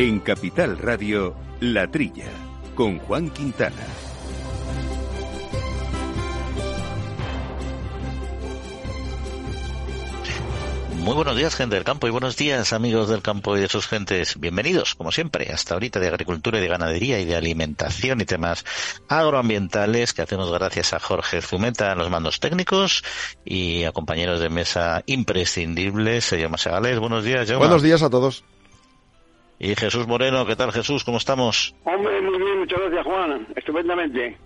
En Capital Radio, La Trilla, con Juan Quintana. Muy buenos días, gente del campo, y buenos días, amigos del campo y de sus gentes. Bienvenidos, como siempre, hasta ahorita de agricultura y de ganadería y de alimentación y temas agroambientales que hacemos gracias a Jorge Zumeta en los mandos técnicos y a compañeros de mesa imprescindibles, Yoma Segales. Buenos días, Yoma. Buenos días a todos. Y Jesús Moreno, ¿qué tal Jesús? ¿Cómo estamos? Hombre, muy bien, muchas gracias Juan, estupendamente.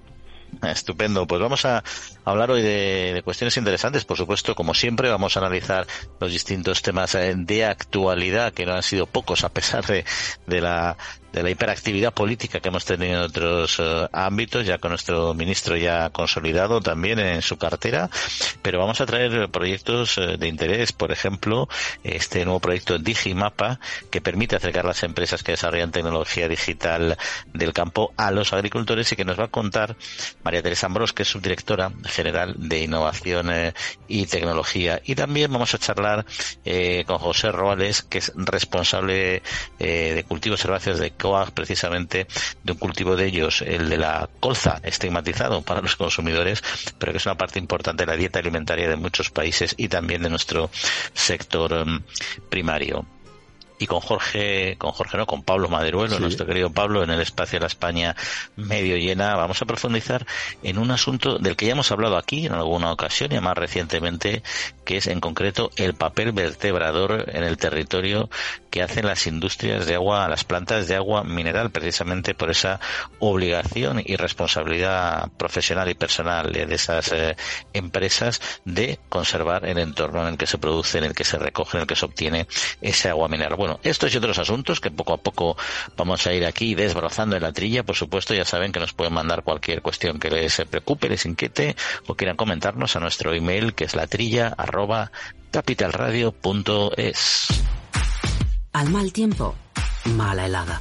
Estupendo. Pues vamos a hablar hoy de, cuestiones interesantes. Por supuesto, como siempre, vamos a analizar los distintos temas eh, de actualidad, que no han sido pocos a pesar de, de la de la hiperactividad política que hemos tenido en otros eh, ámbitos, ya con nuestro ministro ya consolidado también en su cartera, pero vamos a traer proyectos eh, de interés, por ejemplo, este nuevo proyecto Digimapa, que permite acercar las empresas que desarrollan tecnología digital del campo a los agricultores y que nos va a contar María Teresa Ambrós, que es subdirectora general de Innovación eh, y Tecnología. Y también vamos a charlar con José Roales, que es responsable de cultivos herbáceos de precisamente de un cultivo de ellos, el de la colza, estigmatizado para los consumidores, pero que es una parte importante de la dieta alimentaria de muchos países y también de nuestro sector em, primario y con Jorge, con Jorge no, con Pablo Maderuelo, nuestro querido Pablo, en el espacio de la España medio llena, vamos a profundizar en un asunto del que ya hemos hablado aquí en alguna ocasión y más recientemente, que es en concreto el papel vertebrador en el territorio que hacen las industrias de agua, las plantas de agua mineral, precisamente por esa obligación y responsabilidad profesional y personal de esas eh, empresas de conservar el entorno en el que se produce, en el que se recoge, en el que se obtiene ese agua mineral. Bueno, estos y otros asuntos que poco a poco vamos a ir aquí desbrozando en la trilla, por supuesto, ya saben que nos pueden mandar cualquier cuestión que les preocupe, les inquiete o quieran comentarnos a nuestro email que es la trilla arroba capitalradio.es. Al mal tiempo, mala helada.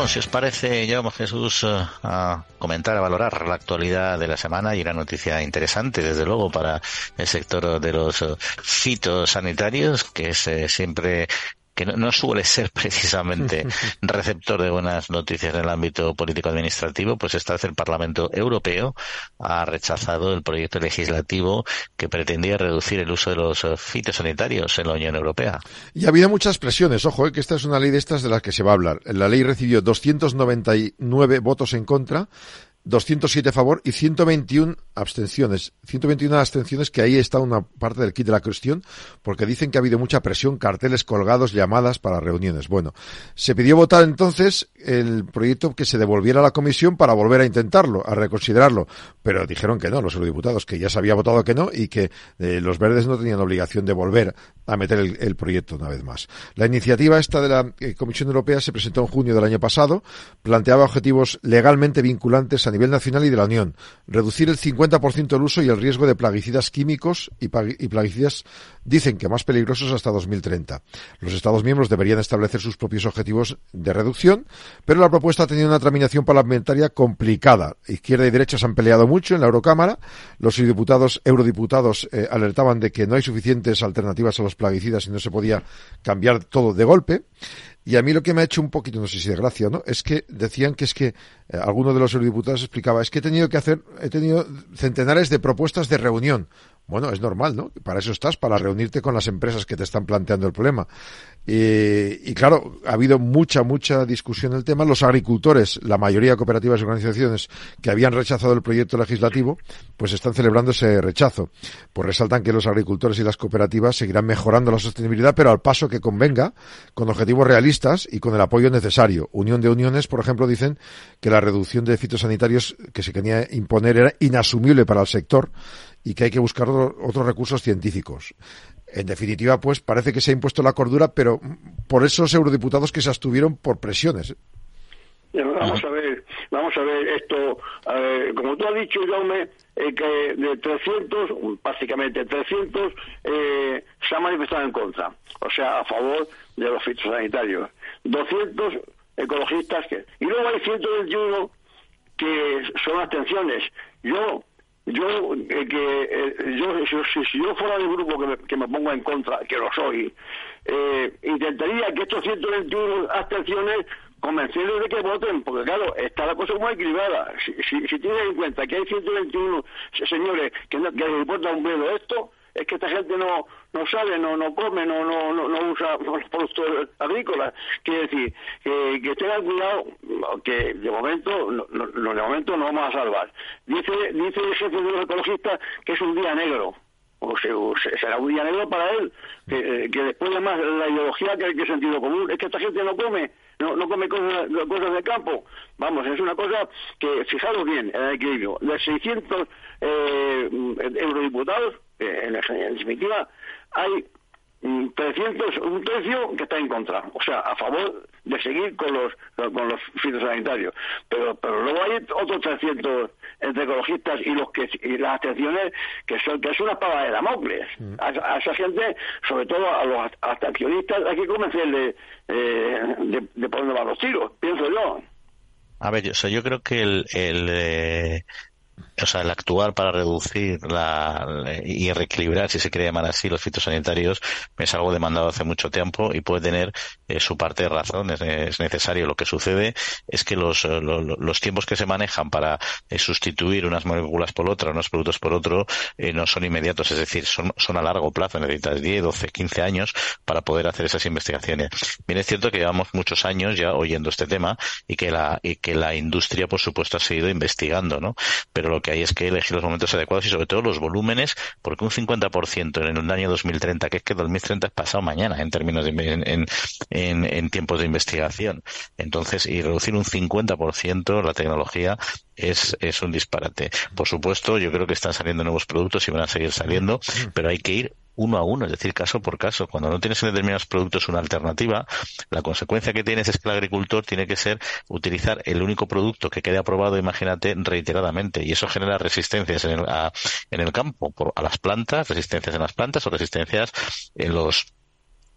Entramos, si os parece, ya vamos Jesús eh, a comentar, a valorar la actualidad de la semana y una noticia interesante, desde luego, para el sector de los eh, fitosanitarios, que es eh, siempre que no, suele ser precisamente receptor de buenas noticias en el ámbito político-administrativo, pues esta vez el Parlamento Europeo ha rechazado el proyecto legislativo que pretendía reducir el uso de los fitosanitarios en la Unión Europea. Y ha habido muchas presiones, ojo, eh, que esta es una ley de estas de las que se va a hablar. La ley recibió 299 votos en contra, 207 a favor y 121 abstenciones. 121 abstenciones que ahí está una parte del kit de la cuestión porque dicen que ha habido mucha presión, carteles colgados, llamadas para reuniones. Bueno, se pidió votar entonces el proyecto que se devolviera a la comisión para volver a intentarlo, a reconsiderarlo, pero dijeron que no, los eurodiputados, que ya se había votado que no y que eh, los verdes no tenían obligación de volver a meter el, proyecto una vez más. La iniciativa esta de la eh, Comisión Europea se presentó en junio del año pasado, planteaba objetivos legalmente vinculantes a nivel nacional y de la Unión, reducir el 50% el uso y el riesgo de plaguicidas químicos y, plaguicidas dicen que más peligrosos hasta 2030. Los Estados miembros deberían establecer sus propios objetivos de reducción, pero la propuesta ha tenido una tramitación parlamentaria complicada. Izquierda y derecha se han peleado mucho en la Eurocámara. Los diputados, eurodiputados eh, alertaban de que no hay suficientes alternativas a los plaguicidas y no se podía cambiar todo de golpe. Y a mí lo que me ha hecho un poquito, no sé si de gracia no, es que decían que es que eh, alguno de los eurodiputados explicaba, es que he tenido que hacer, he tenido centenares de propuestas de reunión. Bueno, es normal, ¿no? Para eso estás, para reunirte con las empresas que te están planteando el problema. y claro, ha habido mucha, mucha discusión en el tema. Los agricultores, la mayoría de cooperativas y organizaciones que habían rechazado el proyecto legislativo, pues están celebrando ese rechazo. Pues resaltan que los agricultores y las cooperativas seguirán mejorando la sostenibilidad, pero al paso que convenga, con objetivos realistas y con el apoyo necesario. Unión de Uniones, por ejemplo, dicen que la reducción de fitosanitarios que se quería imponer era inasumible para el sector y que hay que buscar otro, otros recursos científicos. En definitiva, pues parece que se ha impuesto la cordura, pero por esos eurodiputados que se abstuvieron por presiones. Vamos a ver, vamos a ver esto. como tú has dicho, Jaume, eh, que de 300, básicamente 300, eh, se han manifestado en contra, o sea, a favor de los fitosanitarios. 200 ecologistas que. Y luego hay 121 que son abstenciones. Yo yo eh, que eh, yo si, yo fuera del grupo que me, que me pongo en contra que lo soy eh, intentaría que estos 121 abstenciones convencerles de que voten, porque claro, está la cosa muy equilibrada. Si, si, si tienes en cuenta que hay 121 señores que, no, que les importa un velo esto, es que esta gente no no sabe, no no come, no no no, usa productos agrícolas. Quiere decir, que, que tengan cuidado, que de momento no, no, de momento no vamos a salvar. Dice dice el jefe de los ecologistas que es un día negro. O sea, será un día negro para él, que, que después además la ideología que que sentido común, es que esta gente no come, no, no come cosas, cosas de campo. Vamos, es una cosa que, fijaros bien, en el equilibrio, de 600 eh, eurodiputados, eh, en, en definitiva, hay 300, un tercio que está en contra, o sea, a favor de seguir con los con los fitosanitarios. Pero pero luego hay otros 300 entre ecologistas y los que y las atenciones que son que es una espada de Damocles. Mm. A, esa gente, sobre todo a los abstencionistas, hay que convencerle eh, de, de por dónde van los tiros, pienso yo. A ver, yo, yo creo que el, el eh, o sea, el actuar para reducir la, y reequilibrar, si se quiere llamar así, los fitosanitarios es algo demandado hace mucho tiempo y puede tener eh, su parte de razón. Es, necesario. Lo que sucede es que los, eh, los, tiempos que se manejan para eh, sustituir unas moléculas por otras, unos productos por otro, no son inmediatos. Es decir, son, son a largo plazo. Necesitas 10, 12, 15 años para poder hacer esas investigaciones. Bien, es cierto que llevamos muchos años ya oyendo este tema y que la, y que la industria, por supuesto, ha seguido investigando, ¿no? Pero lo que hay es que elegir los momentos adecuados y sobre todo los volúmenes, porque un 50% en el año 2030, que es que 2030 es pasado mañana en términos de en, en, en tiempos de investigación. Entonces, y reducir un 50% la tecnología es, es un disparate. Por supuesto, yo creo que están saliendo nuevos productos y van a seguir saliendo, pero hay que ir uno a uno, es decir, caso por caso. Cuando no tienes en determinados productos una alternativa, la consecuencia que tienes es que el agricultor tiene que ser utilizar el único producto que quede aprobado, imagínate, reiteradamente. Y eso genera resistencias en el, en el campo por, a las plantas, resistencias en las plantas o resistencias en los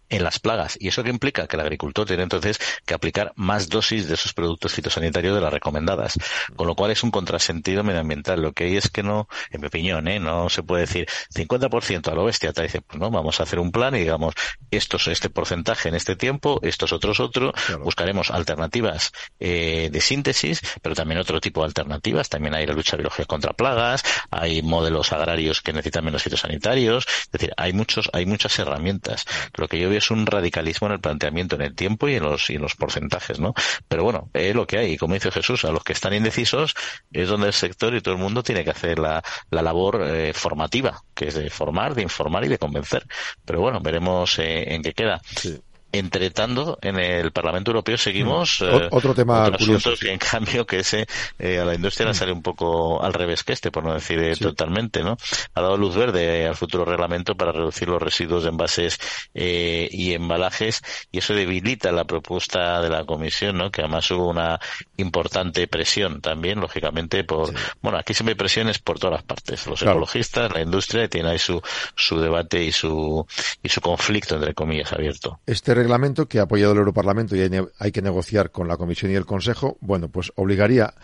en las plagas. ¿Y eso que implica? Que el agricultor tiene entonces que aplicar más dosis de esos productos fitosanitarios de las recomendadas. Con lo cual es un contrasentido medioambiental. Lo que hay es que no, en mi opinión, ¿eh? no se puede decir 50% a lo bestia. Te dice, pues no, vamos a hacer un plan y digamos, esto es este porcentaje en este tiempo, estos otros otro. Buscaremos alternativas eh, de síntesis, pero también otro tipo de alternativas. También hay la lucha biológica contra plagas, hay modelos agrarios que necesitan menos fitosanitarios. Es decir, hay muchos, hay muchas herramientas. Lo que yo es un radicalismo en el planteamiento, en el tiempo y en los, y en los porcentajes, ¿no? Pero bueno, es lo que hay. Y como dice Jesús, a los que están indecisos es donde el sector y todo el mundo tiene que hacer la, la labor eh, formativa, que es de formar, de informar y de convencer. Pero bueno, veremos eh, en qué queda. Sí entre tanto, en el Parlamento Europeo seguimos mm. eh, otro tema curioso, que en cambio que ese eh, a la industria le mm. sale un poco al revés que este, por no decir eh, totalmente, ¿no? Ha dado luz verde al futuro reglamento para reducir los residuos de envases y embalajes y eso debilita la propuesta de la Comisión, ¿no? Que además hubo una importante presión también, lógicamente, por bueno, aquí siempre hay presiones por todas las partes, los ecologistas, la industria tiene ahí su su debate y su y su conflicto entre comillas abierto. Este reglamento que ha apoyado el Europarlamento y hay, que negociar con la Comisión y el Consejo, bueno, pues obligaría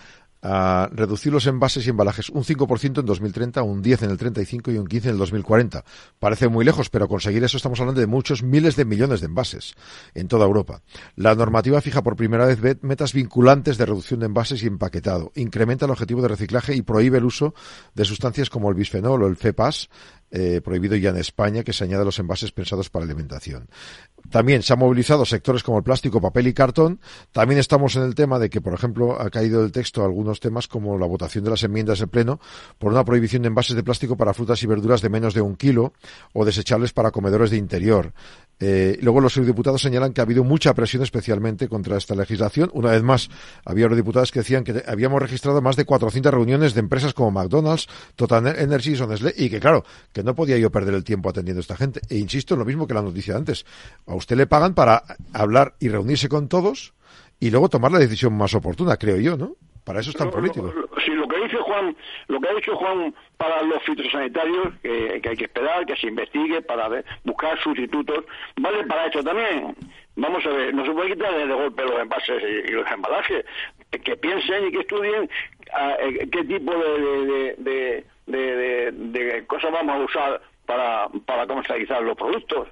a reducir los envases y embalajes un 5% en 2030, un 10 en el 35 y un 15 en el 2040. Parece muy lejos, pero conseguir eso estamos hablando de muchos miles de millones de envases en toda Europa. La normativa fija por primera vez metas vinculantes de reducción de envases y empaquetado, incrementa el objetivo de reciclaje y prohíbe el uso de sustancias como el bisfenol o el FEPAS, eh, prohibido ya en España, que se añade a los envases pensados para alimentación. También se han movilizado sectores como el plástico, papel y cartón. También estamos en el tema de que, por ejemplo, ha caído del texto algunos temas como la votación de las enmiendas del Pleno por una prohibición de envases de plástico para frutas y verduras de menos de un kilo o desechables para comedores de interior. Eh, luego los eurodiputados señalan que ha habido mucha presión especialmente contra esta legislación. Una vez más, había eurodiputados que decían que habíamos registrado más de 400 reuniones de empresas como McDonald's, Total Energy y y que claro, que no podía yo perder el tiempo atendiendo a esta gente. E insisto en lo mismo que la noticia antes. A usted le pagan para hablar y reunirse con todos y luego tomar la decisión más oportuna, creo yo, ¿no? Para eso están políticos. Sí, lo que dice Juan, lo que ha dicho Juan para los fitosanitarios, que, hay que esperar, que se investigue para buscar sustitutos, vale para esto también. Vamos a ver, no se puede quitar de golpe los envases y, los embalajes. Que piensen y que estudien ah, eh, qué tipo de, de, de, de, cosas vamos a usar para, para comercializar los productos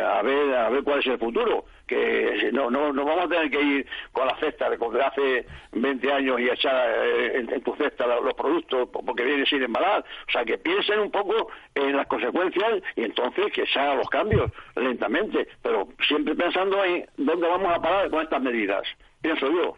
a ver a ver cuál es el futuro que no no no vamos a tener que ir con la cesta de hace 20 años y echar eh, en, tu cesta los, productos porque viene sin embalar. O sea que piensen un poco en las consecuencias y entonces que se hagan los cambios lentamente pero siempre pensando en dónde vamos a parar con estas medidas pienso yo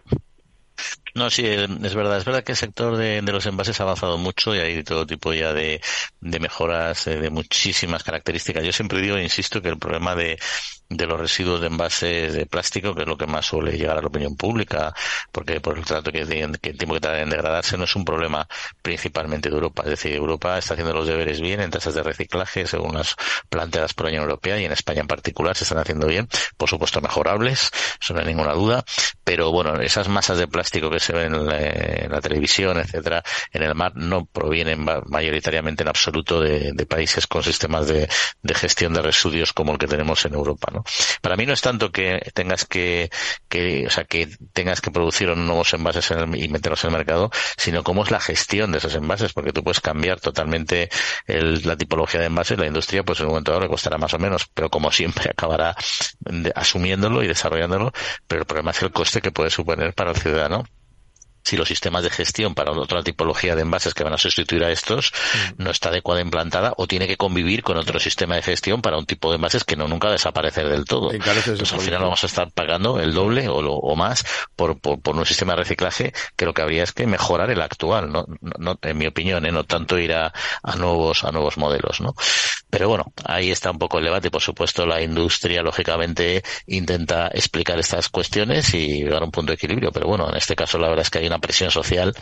no, sí, es verdad. Es verdad que el sector de, los envases ha avanzado mucho y hay todo tipo ya de, de mejoras eh, de muchísimas características. Yo siempre digo, insisto, que el problema de, de los residuos de envases de plástico, que es lo que más suele llegar a la opinión pública, porque por el trato que, que el tiempo que tardan en degradarse no es un problema principalmente de Europa. Es decir, Europa está haciendo los deberes bien en tasas de reciclaje según las planteadas por la Unión Europea y en España en particular se están haciendo bien, por supuesto mejorables, eso no hay ninguna duda, pero bueno, esas masas de plástico que se ven en la, televisión, etcétera, en el mar no provienen mayoritariamente en absoluto de, países con sistemas de gestión de residuos como el que tenemos en Europa. Para mí no es tanto que tengas que, que o sea, que tengas que producir nuevos envases y meterlos en el mercado, sino cómo es la gestión de esos envases, porque tú puedes cambiar totalmente la tipología de envases, la industria, pues en un momento dado le costará más o menos, pero como siempre acabará asumiéndolo y desarrollándolo, pero el problema es el coste que puede suponer para el ciudadano si los sistemas de gestión para otra tipología de envases que van a sustituir a estos mm. no está adecuada implantada o tiene que convivir con otro sistema de gestión para un tipo de envases que no nunca desaparecer del todo. Pues al final vamos a estar pagando el doble o, o más por, por, por, un sistema de reciclaje que lo que habría es que mejorar el actual, no, no en mi opinión, ¿eh? no tanto ir a, a nuevos a nuevos modelos, ¿no? Pero bueno, ahí está un poco el debate. Por supuesto, la industria lógicamente intenta explicar estas cuestiones y llegar a un punto de equilibrio. Pero bueno, en este caso la verdad es que hay una presión social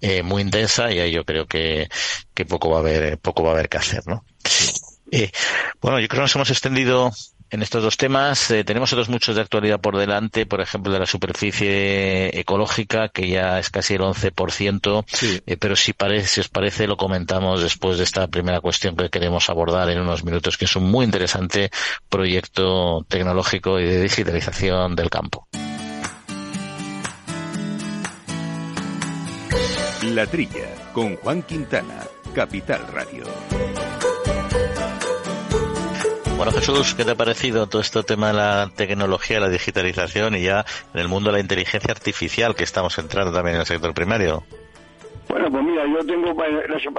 eh, muy intensa y ahí yo creo que, que poco va a haber, poco va a haber que hacer, ¿no? Eh, bueno, yo creo que nos hemos extendido en estos dos temas. Eh, tenemos otros muchos de actualidad por delante, por ejemplo, de la superficie ecológica, que ya es casi el 11%, pero si, parece, si os parece, lo comentamos después de esta primera cuestión que queremos abordar en unos minutos, que es un muy interesante proyecto tecnológico y de digitalización del campo. La Trilla, con Juan Quintana, Capital Radio. Bueno, Jesús, ¿qué te ha parecido todo este tema de la tecnología, la digitalización y ya en el mundo de la inteligencia artificial que estamos entrando también en el sector primario? Bueno, pues mira, yo tengo,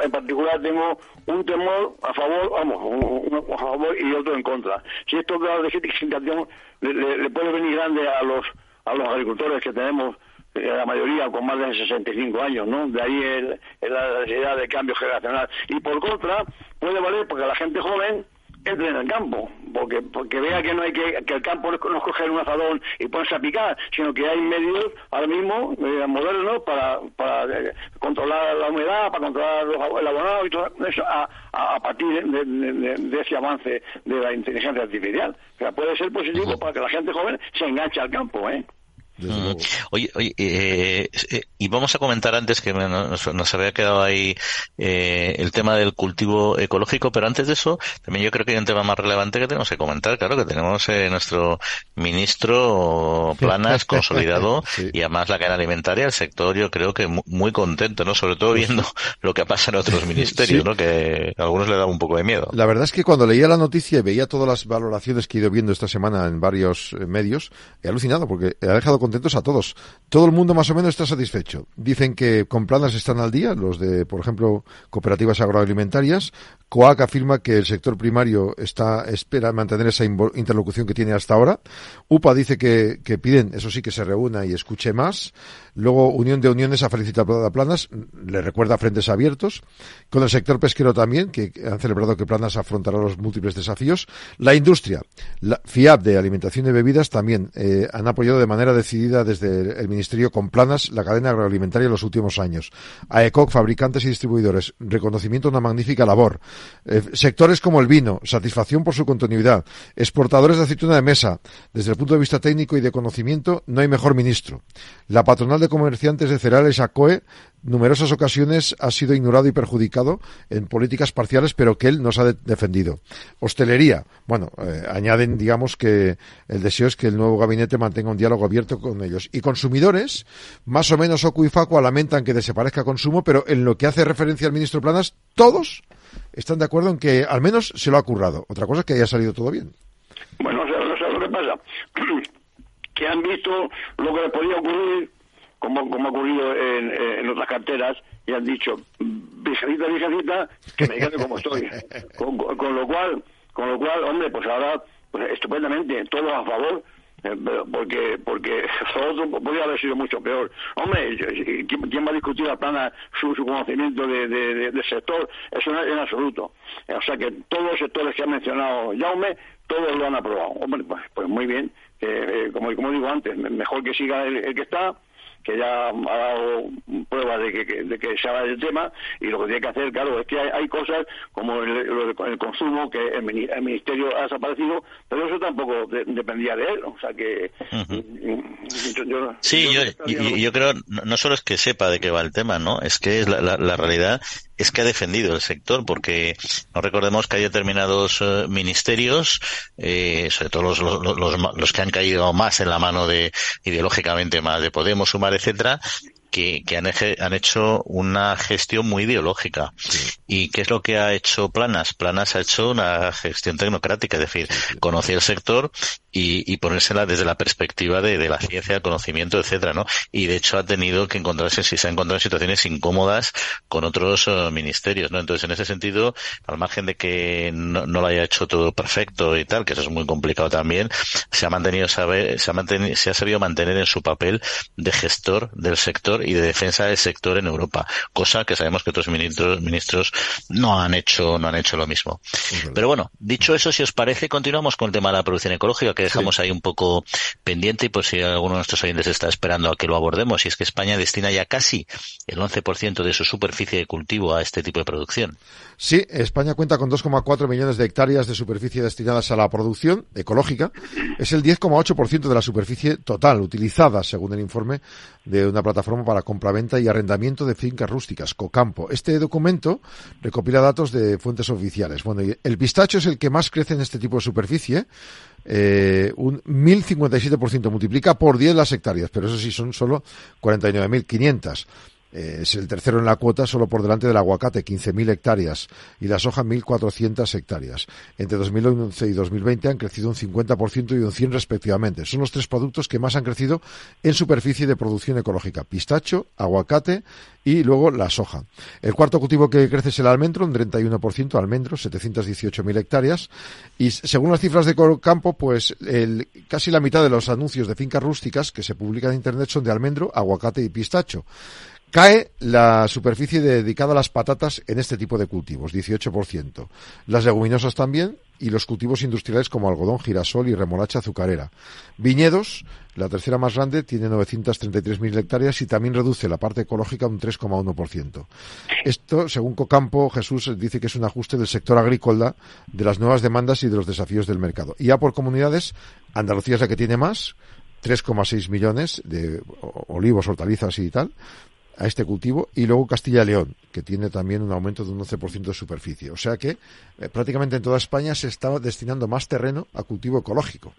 en particular, tengo un temor a favor, vamos, uno a favor y otro en contra. Si esto de la digitalización le, le puede venir grande a los a los agricultores que tenemos la mayoría con más de 65 años, ¿no? De ahí el, la necesidad de cambio generacional. Y por contra, puede valer porque la gente joven entre en el campo, porque porque vea que no hay que, que el campo no es coger un azadón y ponerse a picar, sino que hay medios ahora mismo eh, modernos para, para eh, controlar la humedad, para controlar el abonado y todo eso a, a, partir de, ese avance de la inteligencia artificial. O sea, puede ser positivo para que la gente joven se enganche al campo, ¿eh? Mm. Oye, oye eh, eh, y vamos a comentar antes que nos, había quedado ahí eh, el tema del cultivo ecológico, pero antes de eso, también yo creo que hay un tema más relevante que tenemos que comentar, claro, que tenemos eh, nuestro ministro Planas consolidado y además la cadena alimentaria, el sector yo creo que muy, contento, ¿no? Sobre todo viendo lo que pasa en otros ministerios, ¿no? Que a algunos le da un poco de miedo. La verdad es que cuando leía la noticia y veía todas las valoraciones que he ido viendo esta semana en varios medios, he alucinado porque he dejado contentos a todos. Todo el mundo más o menos está satisfecho. Dicen que con planas están al día, los de, por ejemplo, cooperativas agroalimentarias. COAC afirma que el sector primario está, espera mantener esa interlocución que tiene hasta ahora. UPA dice que, que piden, eso sí, que se reúna y escuche más. Luego, Unión de Uniones ha felicitado a Planas, le recuerda frentes abiertos. Con el sector pesquero también, que han celebrado que Planas afrontará los múltiples desafíos. La industria, la FIAB de Alimentación y Bebidas también eh, han apoyado de manera decidida desde el Ministerio con Planas la cadena agroalimentaria en los últimos años. AECOC, fabricantes y distribuidores, reconocimiento a una magnífica labor. Eh, sectores como el vino, satisfacción por su continuidad. Exportadores de aceituna de mesa, desde el punto de vista técnico y de conocimiento, no hay mejor ministro. La patronal de Comerciantes de Cereales, ACOE, numerosas ocasiones ha sido ignorado y perjudicado en políticas parciales, pero que él nos ha defendido. Hostelería, bueno, eh, añaden, digamos, que el deseo es que el nuevo gabinete mantenga un diálogo abierto con ellos. Y consumidores, más o menos Ocu y Facua lamentan que desaparezca consumo, pero en lo que hace referencia al ministro Planas, todos están de acuerdo en que al menos se lo ha currado. Otra cosa es que haya salido todo bien. Bueno, no sé lo que pasa. que han visto lo que le podía ocurrir como, como ha ocurrido en, en, otras carteras, y han dicho, viejecita, viejecita, que me quede como estoy. Con, con, lo cual, con lo cual, hombre, pues ahora, pues estupendamente, todos a favor, eh, porque porque otro podría haber sido mucho peor. Hombre, ¿quién va a discutir a plana su, su conocimiento de, de, del sector? Eso no es en absoluto. O sea que todos los sectores que ha mencionado Jaume, todos lo han aprobado. Hombre, pues, pues muy bien. Eh, como, como digo antes, mejor que siga el que está que ya ha dado pruebas de que, de que se habla del tema y lo que tiene que hacer, claro, es que hay, cosas como el, consumo que el, Ministerio ha desaparecido, pero eso tampoco dependía de él, o sea que... sí, yo, creo, no solo es que sepa de qué va el tema, ¿no? Es que es la, la realidad es que ha defendido el sector, porque no recordemos que hay determinados eh, ministerios, eh, sobre todo los, los, los, que han caído más en la mano de ideológicamente más de Podemos, Sumar, etcétera, que, que han, han, hecho una gestión muy ideológica. ¿Y qué es lo que ha hecho Planas? Planas ha hecho una gestión tecnocrática, es decir, conocer el sector y, y ponérsela desde la perspectiva de, de, la ciencia, el conocimiento, etcétera, ¿no? Y de hecho ha tenido que encontrarse, si se ha encontrado en situaciones incómodas con otros uh, ministerios, ¿no? Entonces, en ese sentido, al margen de que no, no, lo haya hecho todo perfecto y tal, que eso es muy complicado también, se ha mantenido saber, se ha mantenido, se ha sabido mantener en su papel de gestor del sector y de defensa del sector en Europa, cosa que sabemos que otros ministros, ministros no han hecho, no han hecho lo mismo. Pero bueno, dicho eso, si os parece, continuamos con el tema de la producción ecológica, que dejamos ahí un poco pendiente y por si alguno de nuestros oyentes está esperando a que lo abordemos, y es que España destina ya casi el 11% de su superficie de cultivo a este tipo de producción. Sí, España cuenta con 2,4 millones de hectáreas de superficie destinadas a la producción ecológica. Es el 10,8% de la superficie total utilizada, según el informe de una plataforma para compraventa y arrendamiento de fincas rústicas, Cocampo. Este documento recopila datos de fuentes oficiales. Bueno, el pistacho es el que más crece en este tipo de superficie eh, un 1.057%, multiplica por 10 las hectáreas, pero eso sí son solo 49.500. Eh, es el tercero en la cuota, solo por delante del aguacate, 15.000 hectáreas, y la soja, 1.400 hectáreas. Entre 2011 y 2020 han crecido un 50% y un 100 respectivamente. Son los tres productos que más han crecido en superficie de producción ecológica. Pistacho, aguacate y luego la soja. El cuarto cultivo que crece es el almendro, un 31%, almendro, 718.000 hectáreas. Y según las cifras de Campo, pues el, casi la mitad de los anuncios de fincas rústicas que se publican en Internet son de almendro, aguacate y pistacho. Cae la superficie dedicada a las patatas en este tipo de cultivos, 18%. Las leguminosas también y los cultivos industriales como algodón, girasol y remolacha azucarera. Viñedos, la tercera más grande, tiene 933.000 hectáreas y también reduce la parte ecológica un 3,1%. Esto, según Cocampo, Jesús dice que es un ajuste del sector agrícola, de las nuevas demandas y de los desafíos del mercado. Y ya por comunidades, Andalucía es la que tiene más, 3,6 millones de olivos, hortalizas y tal, a este cultivo y luego Castilla y León, que tiene también un aumento de un 11% de superficie. O sea que eh, prácticamente en toda España se está destinando más terreno a cultivo ecológico.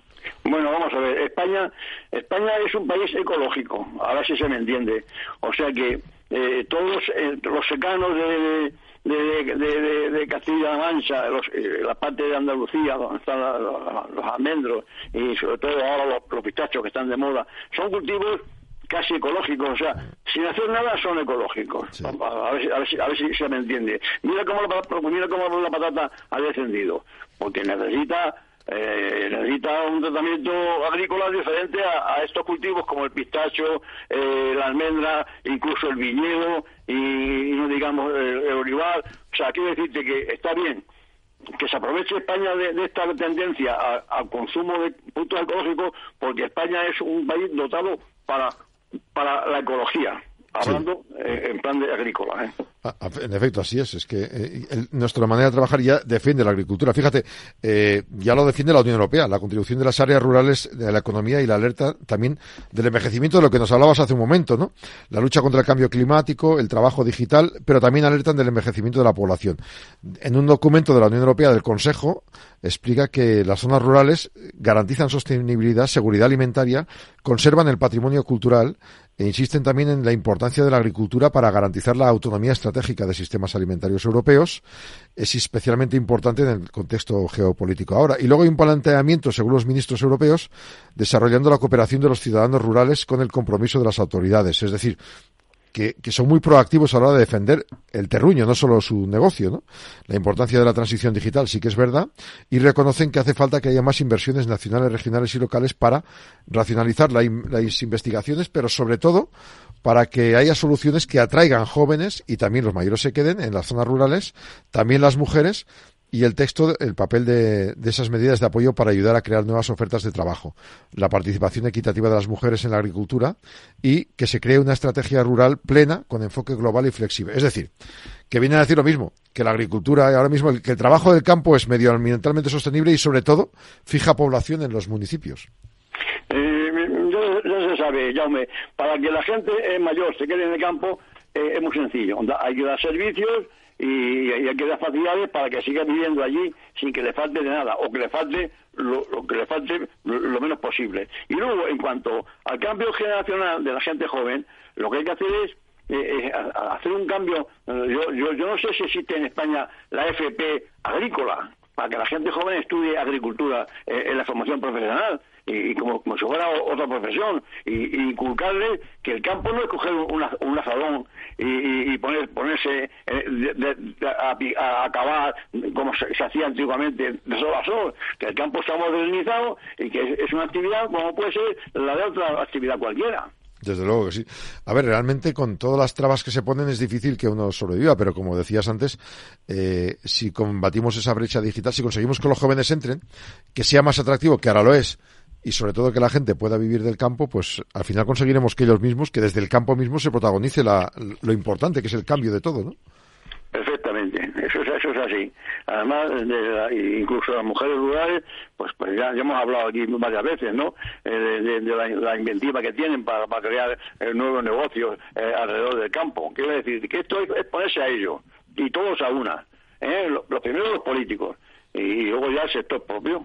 Bueno, vamos a ver, España, España es un país ecológico, a ver si se me entiende. O sea que eh, todos eh, los secanos de, de, Castilla-La Mancha, eh, la parte de Andalucía, donde están los, almendros y sobre todo ahora los, pistachos que están de moda, son cultivos casi ecológicos, o sea, sin hacer nada son ecológicos. A, ver, a, ver, si, se me entiende. Mira cómo la, mira cómo la patata ha descendido, porque necesita eh, necesita un tratamiento agrícola diferente a, estos cultivos como el pistacho, eh, la almendra, incluso el viñedo y, digamos el, olivar. O sea, quiero decirte que está bien que se aproveche España de, esta tendencia al consumo de productos ecológicos porque España es un país dotado para, para la ecología hablando eh, en plan de agrícola. ¿eh? Ah, ah, en efecto, así es. Es que eh, nuestra manera de trabajar ya defiende la agricultura. Fíjate, ya lo defiende la Unión Europea, la contribución de las áreas rurales de la economía y la alerta también del envejecimiento de lo que nos hablabas hace un momento, ¿no? La lucha contra el cambio climático, el trabajo digital, pero también alertan del envejecimiento de la población. En un documento de la Unión Europea del Consejo explica que las zonas rurales garantizan sostenibilidad, seguridad alimentaria, conservan el patrimonio cultural e insisten también en la importancia de la agricultura para garantizar la autonomía estratégica de sistemas alimentarios europeos. Es especialmente importante en el contexto geopolítico ahora. Y luego hay un planteamiento, según los ministros europeos, desarrollando la cooperación de los ciudadanos rurales con el compromiso de las autoridades. Es decir, que, son muy proactivos a la hora de defender el terruño, no solo su negocio, ¿no? La importancia de la transición digital sí que es verdad y reconocen que hace falta que haya más inversiones nacionales, regionales y locales para racionalizar las investigaciones, pero sobre todo para que haya soluciones que atraigan jóvenes y también los mayores se queden en las zonas rurales, también las mujeres, y el texto, el papel de, esas medidas de apoyo para ayudar a crear nuevas ofertas de trabajo, la participación equitativa de las mujeres en la agricultura y que se cree una estrategia rural plena con enfoque global y flexible. Es decir, que viene a decir lo mismo, que la agricultura ahora mismo, que el trabajo del campo es medioambientalmente sostenible y sobre todo fija población en los municipios. Eh, ya, se sabe, Jaume, para que la gente mayor se quede en el campo eh, es muy sencillo. Hay que dar servicios y, hay que dar facilidades para que siga viviendo allí sin que le falte de nada o que le falte lo, que le falte lo, menos posible. Y luego, en cuanto al cambio generacional de la gente joven, lo que hay que hacer es eh, eh, hacer un cambio. Yo, yo, yo no sé si existe en España la FP agrícola para que la gente joven estudie agricultura eh, en la formación profesional y, como, como, si fuera otra profesión y, inculcarle que el campo no es coger un azadón y, poner, ponerse eh, a, acabar como se, hacía antiguamente de sol a sol, que el campo está modernizado y que es, una actividad como puede ser la de otra actividad cualquiera. Desde luego que sí. A ver, realmente con todas las trabas que se ponen es difícil que uno sobreviva, pero como decías antes, eh, si combatimos esa brecha digital, si conseguimos que los jóvenes entren, que sea más atractivo, que ahora lo es, y sobre todo que la gente pueda vivir del campo, pues al final conseguiremos que ellos mismos, que desde el campo mismo se protagonice la, lo importante que es el cambio de todo, ¿no? Perfectamente, eso, eso es así. Además, de incluso las mujeres rurales, pues, pues ya, hemos hablado aquí varias veces, ¿no? Eh, de, la, inventiva que tienen para, crear eh, nuevos negocios eh, alrededor del campo. Quiero decir que esto es, ponerse a ello, y todos a una. Los, los primeros los políticos, y luego ya el sector propio.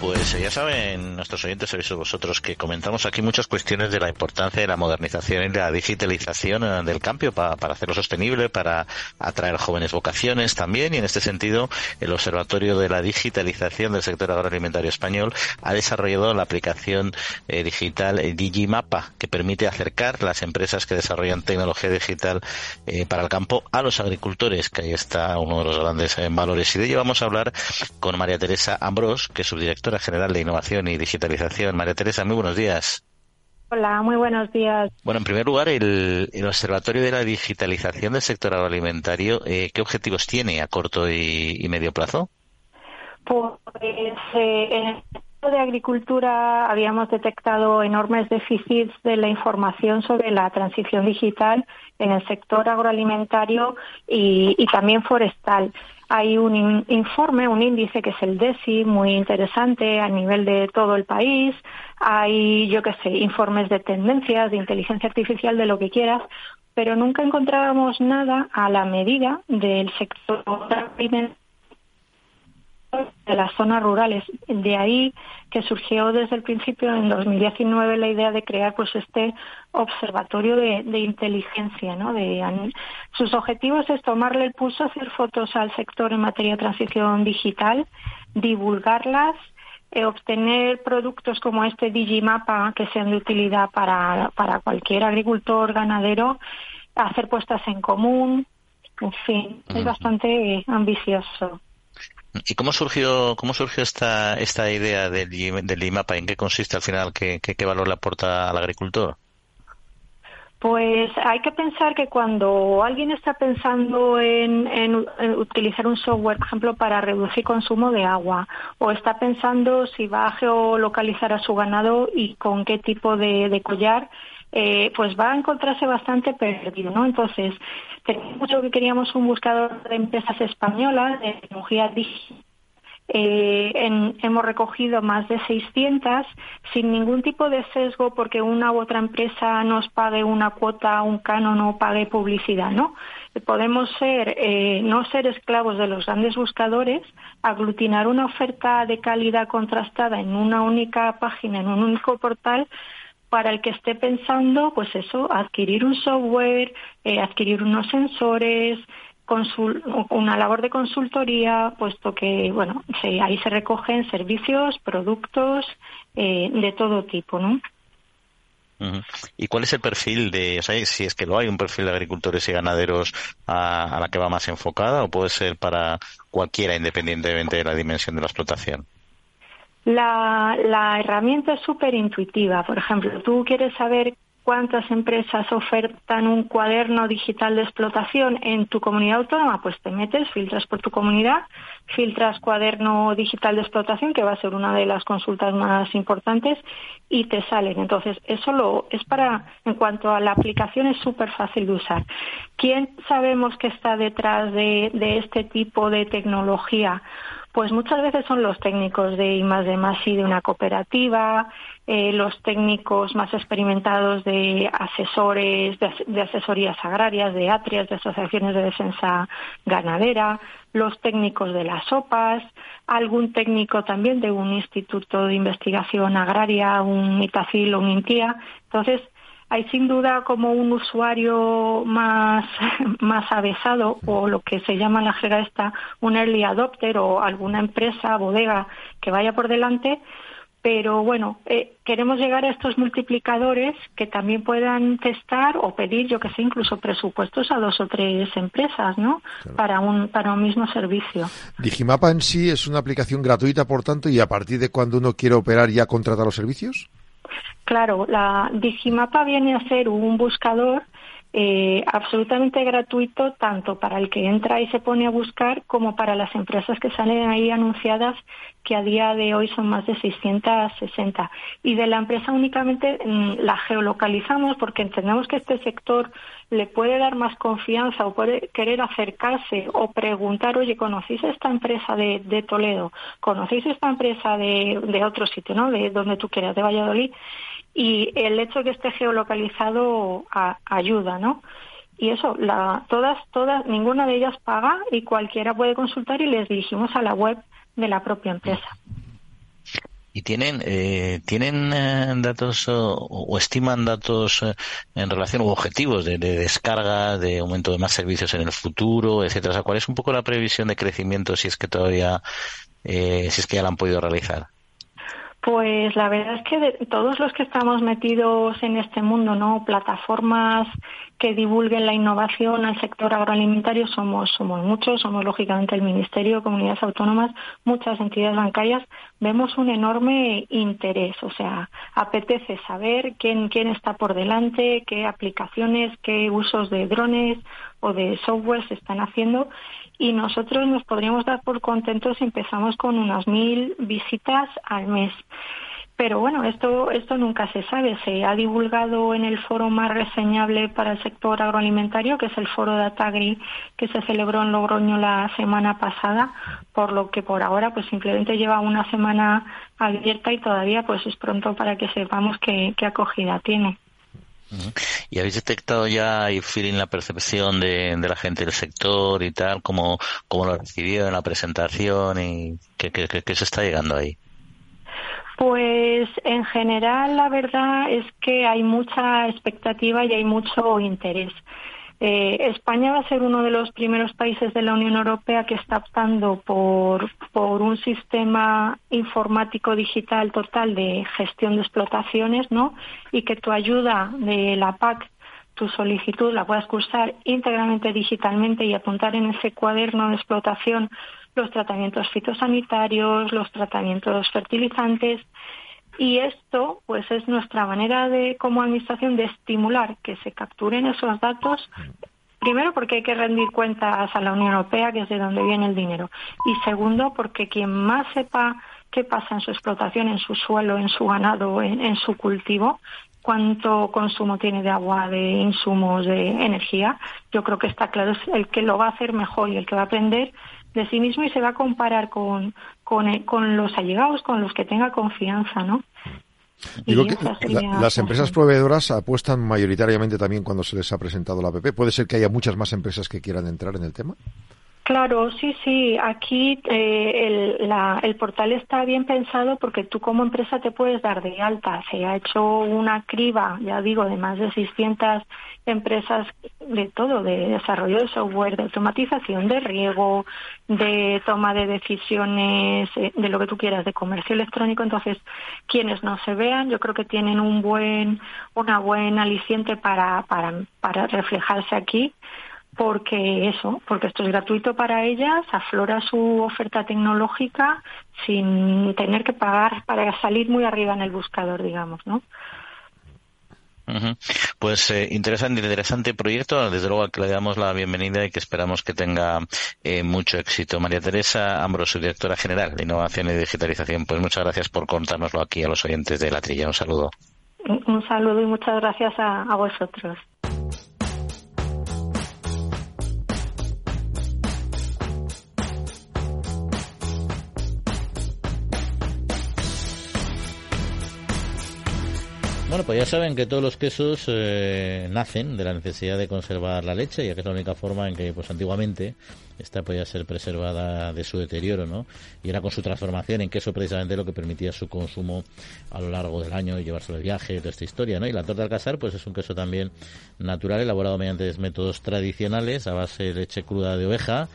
Pues eh, ya saben nuestros oyentes, sabéis vosotros, que comentamos aquí muchas cuestiones de la importancia de la modernización y la digitalización eh, del cambio para, hacerlo sostenible, para atraer jóvenes vocaciones también. Y en este sentido, el Observatorio de la Digitalización del Sector Agroalimentario Español ha desarrollado la aplicación eh, digital Digimapa, que permite acercar las empresas que desarrollan tecnología digital para el campo a los agricultores, que ahí está uno de los grandes valores. Y de ello vamos a hablar con María Teresa Ambrós, que es subdirectora general de Innovación y Digitalización. María Teresa, muy buenos días. Hola, muy buenos días. Bueno, en primer lugar, el, Observatorio de la Digitalización del Sector Agroalimentario, eh, ¿qué objetivos tiene a corto y, medio plazo? Pues eh, en el sector de agricultura habíamos detectado enormes déficits de la información sobre la transición digital en el sector agroalimentario y también forestal. Hay un informe, un índice que es el DESI, muy interesante a nivel de todo el país. Hay, yo qué sé, informes de tendencias, de inteligencia artificial, de lo que quieras, pero nunca encontrábamos nada a la medida del sector de las zonas rurales. De ahí que surgió desde el principio, en 2019, la idea de crear pues este observatorio de, inteligencia. ¿no? De, sus objetivos es tomarle el pulso, hacer fotos al sector en materia de transición digital, divulgarlas, eh, obtener productos como este Digimapa que sean de utilidad para, para cualquier agricultor, ganadero, hacer puestas en común, en fin, es bastante ambicioso. ¿Y cómo surgió, cómo surgió esta, esta idea del, del IMAPA? ¿En qué consiste al final? ¿Qué, qué, valor le aporta al agricultor? Pues hay que pensar que cuando alguien está pensando en, en, utilizar un software, por ejemplo, para reducir consumo de agua, o está pensando si va a geolocalizar a su ganado y con qué tipo de, de collar, eh, pues va a encontrarse bastante perdido, ¿no? Entonces, tenemos lo que queríamos un buscador de empresas españolas de tecnología digital. Eh, hemos recogido más de 600 sin ningún tipo de sesgo porque una u otra empresa nos pague una cuota, un canon o pague publicidad, ¿no? Podemos ser, eh, no ser esclavos de los grandes buscadores, aglutinar una oferta de calidad contrastada en una única página, en un único portal, para el que esté pensando, pues eso, adquirir un software, eh, adquirir unos sensores, una labor de consultoría, puesto que, bueno, ahí se recogen servicios, productos eh, de todo tipo, ¿no? ¿Y cuál es el perfil de, o sea, si es que lo hay, un perfil de agricultores y ganaderos a, a la que va más enfocada o puede ser para cualquiera independientemente de la dimensión de la explotación? La, la herramienta es súper intuitiva. Por ejemplo, tú quieres saber cuántas empresas ofertan un cuaderno digital de explotación en tu comunidad autónoma, pues te metes, filtras por tu comunidad, filtras cuaderno digital de explotación, que va a ser una de las consultas más importantes, y te salen. Entonces, eso lo es para, en cuanto a la aplicación, es súper fácil de usar. ¿Quién sabemos que está detrás de, de este tipo de tecnología? Pues muchas veces son los técnicos de I más de más y de una cooperativa, eh, los técnicos más experimentados de asesores, de, asesorías agrarias, de atrias, de asociaciones de defensa ganadera, los técnicos de las sopas, algún técnico también de un instituto de investigación agraria, un ITACIL o un INTIA. Entonces, hay sin duda como un usuario más, más avesado o lo que se llama en la jerga esta un early adopter o alguna empresa, bodega que vaya por delante, pero bueno, eh, queremos llegar a estos multiplicadores que también puedan testar o pedir, yo que sé, incluso presupuestos a dos o tres empresas, ¿no? Para un para un mismo servicio. Digimapa en sí es una aplicación gratuita, por tanto, y a partir de cuando uno quiere operar ya contrata los servicios. Claro, la Digimapa viene a ser un buscador eh, absolutamente gratuito tanto para el que entra y se pone a buscar como para las empresas que salen ahí anunciadas que a día de hoy son más de 660 y de la empresa únicamente mm, la geolocalizamos porque entendemos que este sector le puede dar más confianza o puede querer acercarse o preguntar oye conocéis esta empresa de, de Toledo conocéis esta empresa de, de otro sitio no de donde tú quieras de Valladolid y el hecho de que esté geolocalizado ayuda, ¿no? Y eso, la, todas, todas, ninguna de ellas paga y cualquiera puede consultar y les dirigimos a la web de la propia empresa. ¿Y tienen, eh, tienen eh, datos o, estiman datos eh, en relación o objetivos de, descarga, de aumento de más servicios en el futuro, etcétera? ¿Cuál es un poco la previsión de crecimiento si es que todavía, si es que ya la han podido realizar? Pues la verdad es que de todos los que estamos metidos en este mundo, ¿no? Plataformas que divulguen la innovación al sector agroalimentario somos, somos muchos, somos lógicamente el Ministerio, comunidades autónomas, muchas entidades bancarias, vemos un enorme interés, o sea, apetece saber quién, quién está por delante, qué aplicaciones, qué usos de drones o de software se están haciendo y nosotros nos podríamos dar por contentos si empezamos con unas mil visitas al mes. Pero bueno, esto, esto nunca se sabe. Se ha divulgado en el foro más reseñable para el sector agroalimentario, que es el foro de Atagri, que se celebró en Logroño la semana pasada, por lo que por ahora pues simplemente lleva una semana abierta y todavía pues es pronto para que sepamos qué, qué acogida tiene. ¿Y habéis detectado ya y feeling la percepción de, la gente del sector y tal, cómo, cómo lo recibió en la presentación y qué, qué, qué, se está llegando ahí? Pues en general la verdad es que hay mucha expectativa y hay mucho interés. Eh, España va a ser uno de los primeros países de la Unión Europea que está optando por, por un sistema informático digital total de gestión de explotaciones, ¿no? Y que tu ayuda de la PAC, tu solicitud, la puedas cursar íntegramente digitalmente y apuntar en ese cuaderno de explotación los tratamientos fitosanitarios, los tratamientos fertilizantes y esto, pues, es nuestra manera de, como administración, de estimular que se capturen esos datos. Primero, porque hay que rendir cuentas a la Unión Europea, que es de donde viene el dinero. Y segundo, porque quien más sepa qué pasa en su explotación, en su suelo, en su ganado, en, en su cultivo, cuánto consumo tiene de agua, de insumos, de energía, yo creo que está claro, es el que lo va a hacer mejor y el que va a aprender de sí mismo y se va a comparar con, con, eh, con los allegados, con los que tenga confianza, ¿no? Digo que las empresas proveedoras apuestan mayoritariamente también cuando se les ha presentado la APP. ¿Puede ser que haya muchas más empresas que quieran entrar en el tema? Claro, sí, sí. Aquí eh, el, el, portal está bien pensado porque tú como empresa te puedes dar de alta. Se ha hecho una criba, ya digo, de más de 600 empresas de todo, de desarrollo de software, de automatización, de riego, de toma de decisiones, eh, de lo que tú quieras, de comercio electrónico. Entonces, quienes no se vean, yo creo que tienen un buen, una buen aliciente para, para, para reflejarse aquí porque eso, porque esto es gratuito para ellas, aflora su oferta tecnológica sin tener que pagar para salir muy arriba en el buscador, digamos, ¿no? Pues eh, interesante, interesante proyecto. Desde luego que le damos la bienvenida y que esperamos que tenga eh, mucho éxito. María Teresa Ambrosio, directora general de Innovación y Digitalización. Pues muchas gracias por contárnoslo aquí a los oyentes de la trilla. Un saludo. Un, saludo y muchas gracias a vosotros. Bueno, pues ya saben que todos los quesos eh, nacen de la necesidad de conservar la leche, ya que es la única forma en que, pues antiguamente, esta podía ser preservada de su deterioro, ¿no? Y era con su transformación en queso precisamente lo que permitía su consumo a lo largo del año y llevarse de viaje, toda esta historia, ¿no? Y la torta al casar, pues es un queso también natural, elaborado mediante métodos tradicionales a base de leche cruda de oveja,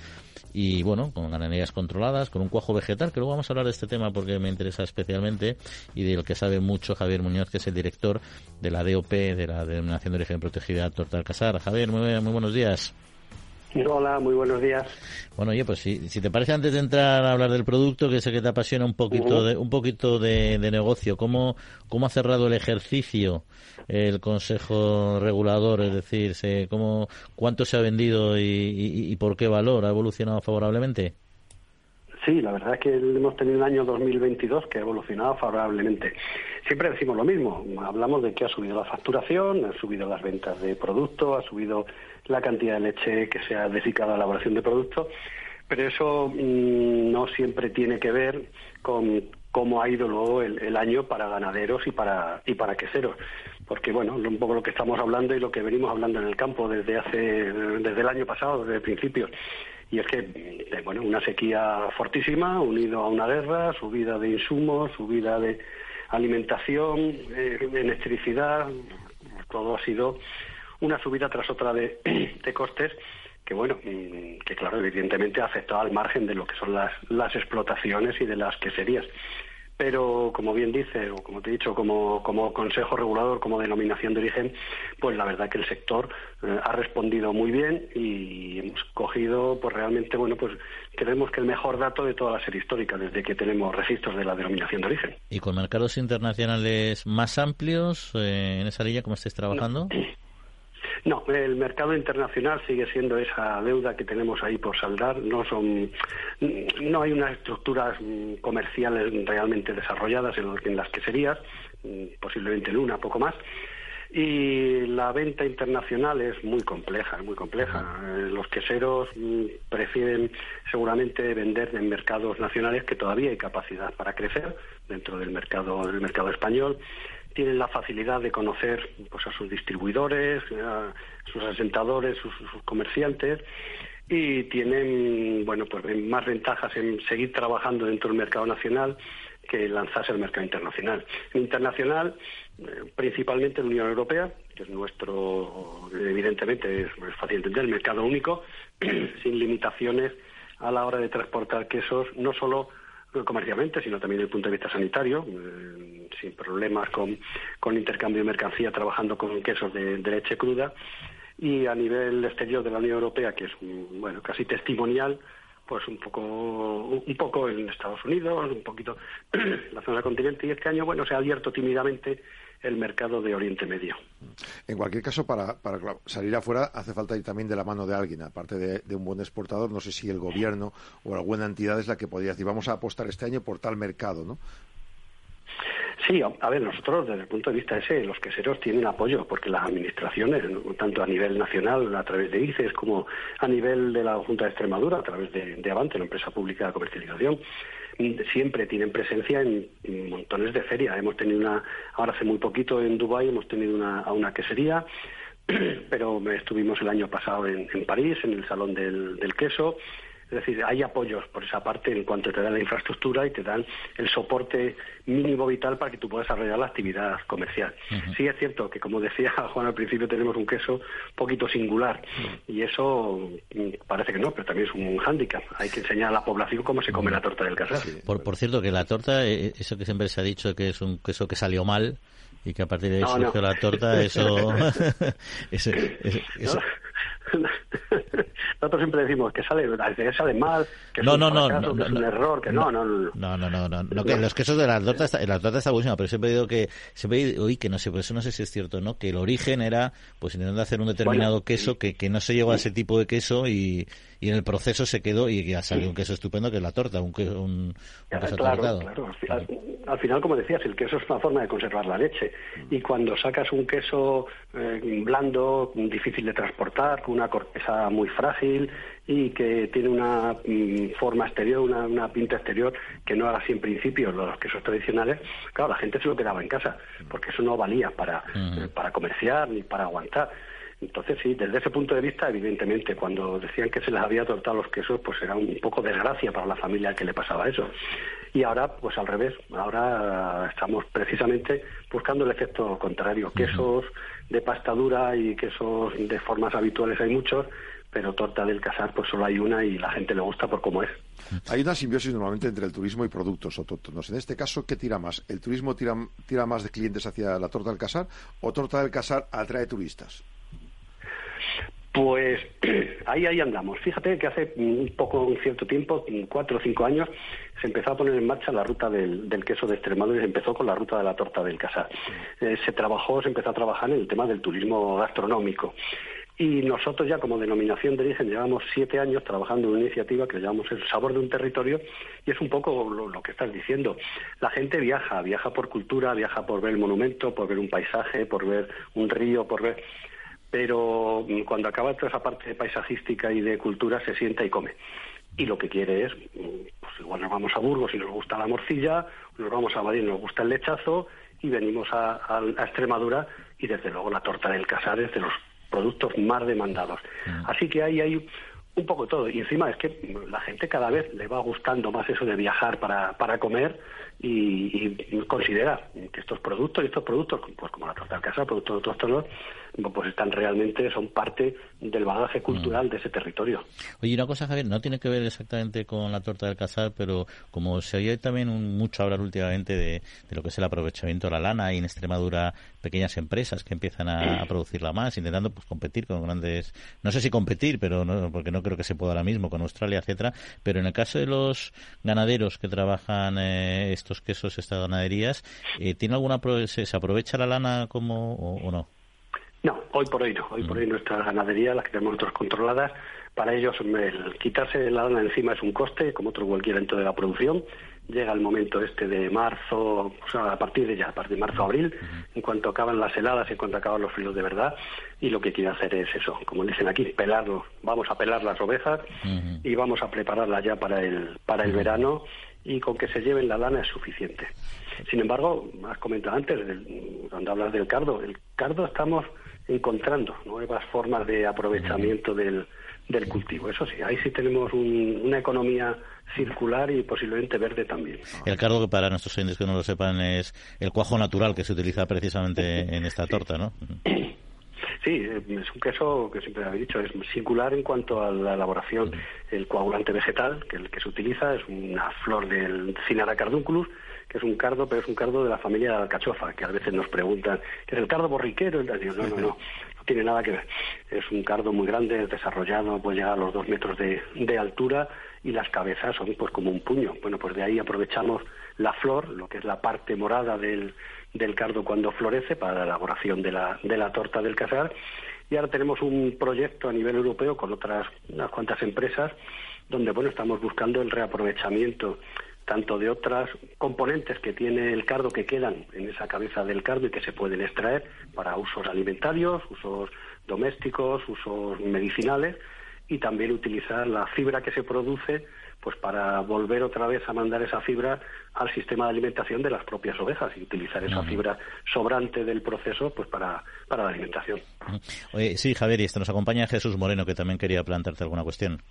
y bueno, con ganaderías controladas, con un cuajo vegetal, que luego vamos a hablar de este tema porque me interesa especialmente y de lo que sabe mucho Javier Muñoz, que es el director de la DOP, de la Denominación de Origen Protegida Torta Alcázar. Javier, muy, muy buenos días. Hola, muy buenos días. Bueno, oye, pues si, si te parece antes de entrar a hablar del producto, que sé que te apasiona un poquito de un poquito de, negocio, ¿cómo, ¿cómo ha cerrado el ejercicio el Consejo Regulador? Es decir, ¿cómo, ¿cuánto se ha vendido y, por qué valor? ¿Ha evolucionado favorablemente? Sí, la verdad es que hemos tenido un año 2022 que ha evolucionado favorablemente. Siempre decimos lo mismo, hablamos de que ha subido la facturación, ha subido las ventas de productos, ha subido la cantidad de leche que se ha dedicado a la elaboración de productos, pero eso mm, no siempre tiene que ver con cómo ha ido luego el, año para ganaderos y para y para queseros porque bueno un poco lo que estamos hablando y lo que venimos hablando en el campo desde hace desde el año pasado desde principios y es que eh, bueno una sequía fortísima unido a una guerra subida de insumos subida de alimentación eh, electricidad todo ha sido una subida tras otra de, costes que bueno, mm, que claro, evidentemente ha afectado al margen de lo que son las, las explotaciones y de las queserías. Pero, como bien dice, o como te he dicho, como, como consejo regulador, como denominación de origen, pues la verdad que el sector eh, ha respondido muy bien y hemos cogido, pues realmente, bueno, pues creemos que el mejor dato de toda la serie histórica, desde que tenemos registros de la denominación de origen. ¿Y con mercados internacionales más amplios eh, en esa línea, cómo estáis trabajando? No, el mercado internacional sigue siendo esa deuda que tenemos ahí por saldar. No son, no hay unas estructuras mm, comerciales realmente desarrolladas en, las que serías, mm, posiblemente en una, poco más. Y la venta internacional es muy compleja, muy compleja. Eh, los queseros mm, prefieren seguramente vender en mercados nacionales que todavía hay capacidad para crecer dentro del mercado del mercado español tienen la facilidad de conocer pues, a sus distribuidores, a sus asentadores, sus, comerciantes y tienen bueno pues más ventajas en seguir trabajando dentro del mercado nacional que lanzarse al mercado internacional. internacional, eh, principalmente la Unión Europea, que es nuestro, evidentemente es, fácil entender, el mercado único, sin limitaciones a la hora de transportar quesos, no solo comercialmente, sino también desde el punto de vista sanitario, eh, sin problemas con, con intercambio de mercancía, trabajando con quesos de, leche cruda. Y a nivel exterior de la Unión Europea, que es bueno casi testimonial, pues un poco un poco en Estados Unidos, un poquito en la zona del continente y este año bueno se ha abierto tímidamente el mercado de Oriente Medio. En cualquier caso, para, para salir afuera hace falta ir también de la mano de alguien, aparte de, un buen exportador, no sé si el gobierno o alguna entidad es la que podría decir, vamos a apostar este año por tal mercado, ¿no? Sí, a ver, nosotros desde el punto de vista ese, los queseros tienen apoyo, porque las administraciones, tanto a nivel nacional a través de ICES como a nivel de la Junta de Extremadura a través de, de Avante, la empresa pública de comercialización, siempre tienen presencia en, montones de ferias. Hemos tenido una, ahora hace muy poquito en Dubái hemos tenido una, a una quesería, pero estuvimos el año pasado en, París, en el Salón del Queso, es decir, hay apoyos por esa parte en cuanto te dan la infraestructura y te dan el soporte mínimo vital para que tú puedas desarrollar la actividad comercial. Sí es cierto que, como decía Juan al principio, tenemos un queso un poquito singular y eso mm, parece que no, pero también es un hándicap. Hay que enseñar a la población cómo se come la torta del casar. Por, cierto, que la torta, eh, eh, eso que siempre se ha dicho que es un queso que salió mal, y que a partir de ahí surgió la torta, eso... Nosotros siempre decimos que sale, que sale mal, que es, un, no, que es un error, que no, no, no. No, no, no, no, que los quesos de la torta, está, la torta está buenísima, pero siempre digo que, siempre oí que no sé, por eso no sé si es cierto, ¿no? Que el origen era, pues intentando hacer un determinado queso, que, que no se llegó a ese tipo de queso y, y en el proceso se quedó y ya salió un queso estupendo que es la torta, un, queso, un, queso claro, claro. Al, final, como decías, el queso es una forma de conservar la leche y cuando sacas un queso eh, blando, difícil de transportar, con una corteza muy frágil y que tiene una mm, forma exterior, una, pinta exterior que no era así en principio los quesos tradicionales, claro, la gente se lo quedaba en casa, porque eso no valía para, para comerciar ni para aguantar. Entonces, sí, desde ese punto de vista, evidentemente, cuando decían que se les había tortado los quesos, pues era un poco desgracia para la familia que le pasaba eso. Y ahora, pues al revés, ahora estamos precisamente buscando el efecto contrario. Quesos de pasta dura y quesos de formas habituales hay muchos, pero torta del casar pues solo hay una y la gente le gusta por cómo es. Hay una simbiosis normalmente entre el turismo y productos autóctonos. En este caso, ¿qué tira más? ¿El turismo tira, tira más de clientes hacia la torta del casar o torta del casar atrae turistas? Pues ahí, ahí andamos. Fíjate que hace un poco, un cierto tiempo, cuatro o cinco años, se empezó a poner en marcha la ruta del, queso de Extremadura y se empezó con la ruta de la torta del casar. Eh, se trabajó, se empezó a trabajar en el tema del turismo gastronómico. Y nosotros ya como denominación de origen llevamos siete años trabajando en una iniciativa que llamamos el sabor de un territorio y es un poco lo, lo, que estás diciendo. La gente viaja, viaja por cultura, viaja por ver el monumento, por ver un paisaje, por ver un río, por ver pero cuando acaba toda esa parte paisajística y de cultura se sienta y come. Y lo que quiere es, pues igual nos vamos a Burgos y nos gusta la morcilla, nos vamos a Madrid y nos gusta el lechazo, y venimos a, Extremadura y desde luego la torta del casar es de los productos más demandados. Mm. Así que ahí hay un poco todo. Y encima es que la gente cada vez le va gustando más eso de viajar para, para comer y, considera que estos productos y estos productos, pues como la torta del casar, productos de otros pues están realmente, son parte del bagaje cultural de ese territorio. Oye, una cosa, Javier, no tiene que ver exactamente con la torta del casar, pero como se oye también mucho hablar últimamente de, lo que es el aprovechamiento de la lana y en Extremadura pequeñas empresas que empiezan a, producirla más, intentando pues competir con grandes, no sé si competir, pero no, porque no creo que se pueda ahora mismo con Australia, etcétera, pero en el caso de los ganaderos que trabajan eh, estos quesos, estas ganaderías, eh, ¿tiene alguna se, se aprovecha la lana como o no? No, hoy por hoy no. Hoy por hoy nuestra ganadería, las que tenemos nosotros controladas, para ellos el quitarse la lana encima es un coste, como otro cualquier evento de la producción. Llega el momento este de marzo, o sea, a partir de ya, a partir de marzo abril, en cuanto acaban las heladas, en cuanto acaban los fríos de verdad, y lo que quiere hacer es eso, como dicen aquí, pelarlo. Vamos a pelar las ovejas y vamos a prepararlas ya para el, para el verano y con que se lleven la lana es suficiente. Sin embargo, has comentado antes, cuando hablas del cardo, el cardo estamos encontrando nuevas formas de aprovechamiento del, del cultivo. Eso sí, ahí sí tenemos una economía circular y posiblemente verde también. El cardo, que para nuestros oyentes que no lo sepan, es el cuajo natural que se utiliza precisamente en esta torta, ¿no? Sí, es un queso que siempre habéis dicho, es circular en cuanto a la elaboración. El coagulante vegetal, que el que se utiliza, es una flor del Cinara cardunculus, que es un cardo, pero es un cardo de la familia de la alcachofa, que a veces nos preguntan, ¿es el cardo borriquero? no, no, no, no tiene nada que ver. Es un cardo muy grande, desarrollado, puede llegar a los dos metros de, de altura y las cabezas son pues como un puño. Bueno, pues de ahí aprovechamos la flor, lo que es la parte morada del, del cardo cuando florece para la elaboración de la, de la torta del casar. Y ahora tenemos un proyecto a nivel europeo con otras unas cuantas empresas donde bueno estamos buscando el reaprovechamiento tanto de otras componentes que tiene el cardo que quedan en esa cabeza del cardo y que se pueden extraer para usos alimentarios, usos domésticos, usos medicinales y también utilizar la fibra que se produce pues para volver otra vez a mandar esa fibra al sistema de alimentación de las propias ovejas y utilizar esa fibra sobrante del proceso pues para, para la alimentación. sí, Javier, y este nos acompaña Jesús Moreno, que también quería plantearte alguna cuestión.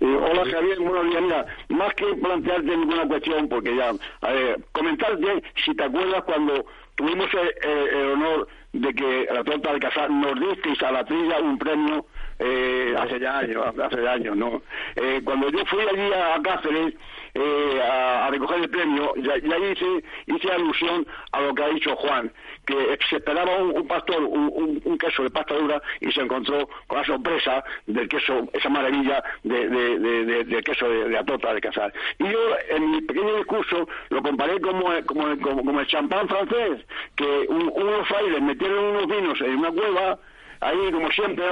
hola Javier, buenos días. Mira, más que plantearte ninguna cuestión, porque ya, a ver, comentarte si te acuerdas cuando tuvimos el, honor de que la torta de Casar nos disteis a la trilla un premio eh, hace ya años, hace años, ¿no? Eh, cuando yo fui allí a Cáceres eh, a, recoger el premio, ya, ya, hice, hice alusión a lo que ha dicho Juan, que se esperaba un, pastor, un, queso de pasta dura y se encontró con la sorpresa del queso, esa maravilla de, de, del queso de, la tota de casar. Y yo en mi pequeño discurso lo comparé como, como, como, el champán francés, que unos frailes metieron unos vinos en una cueva ahí como siempre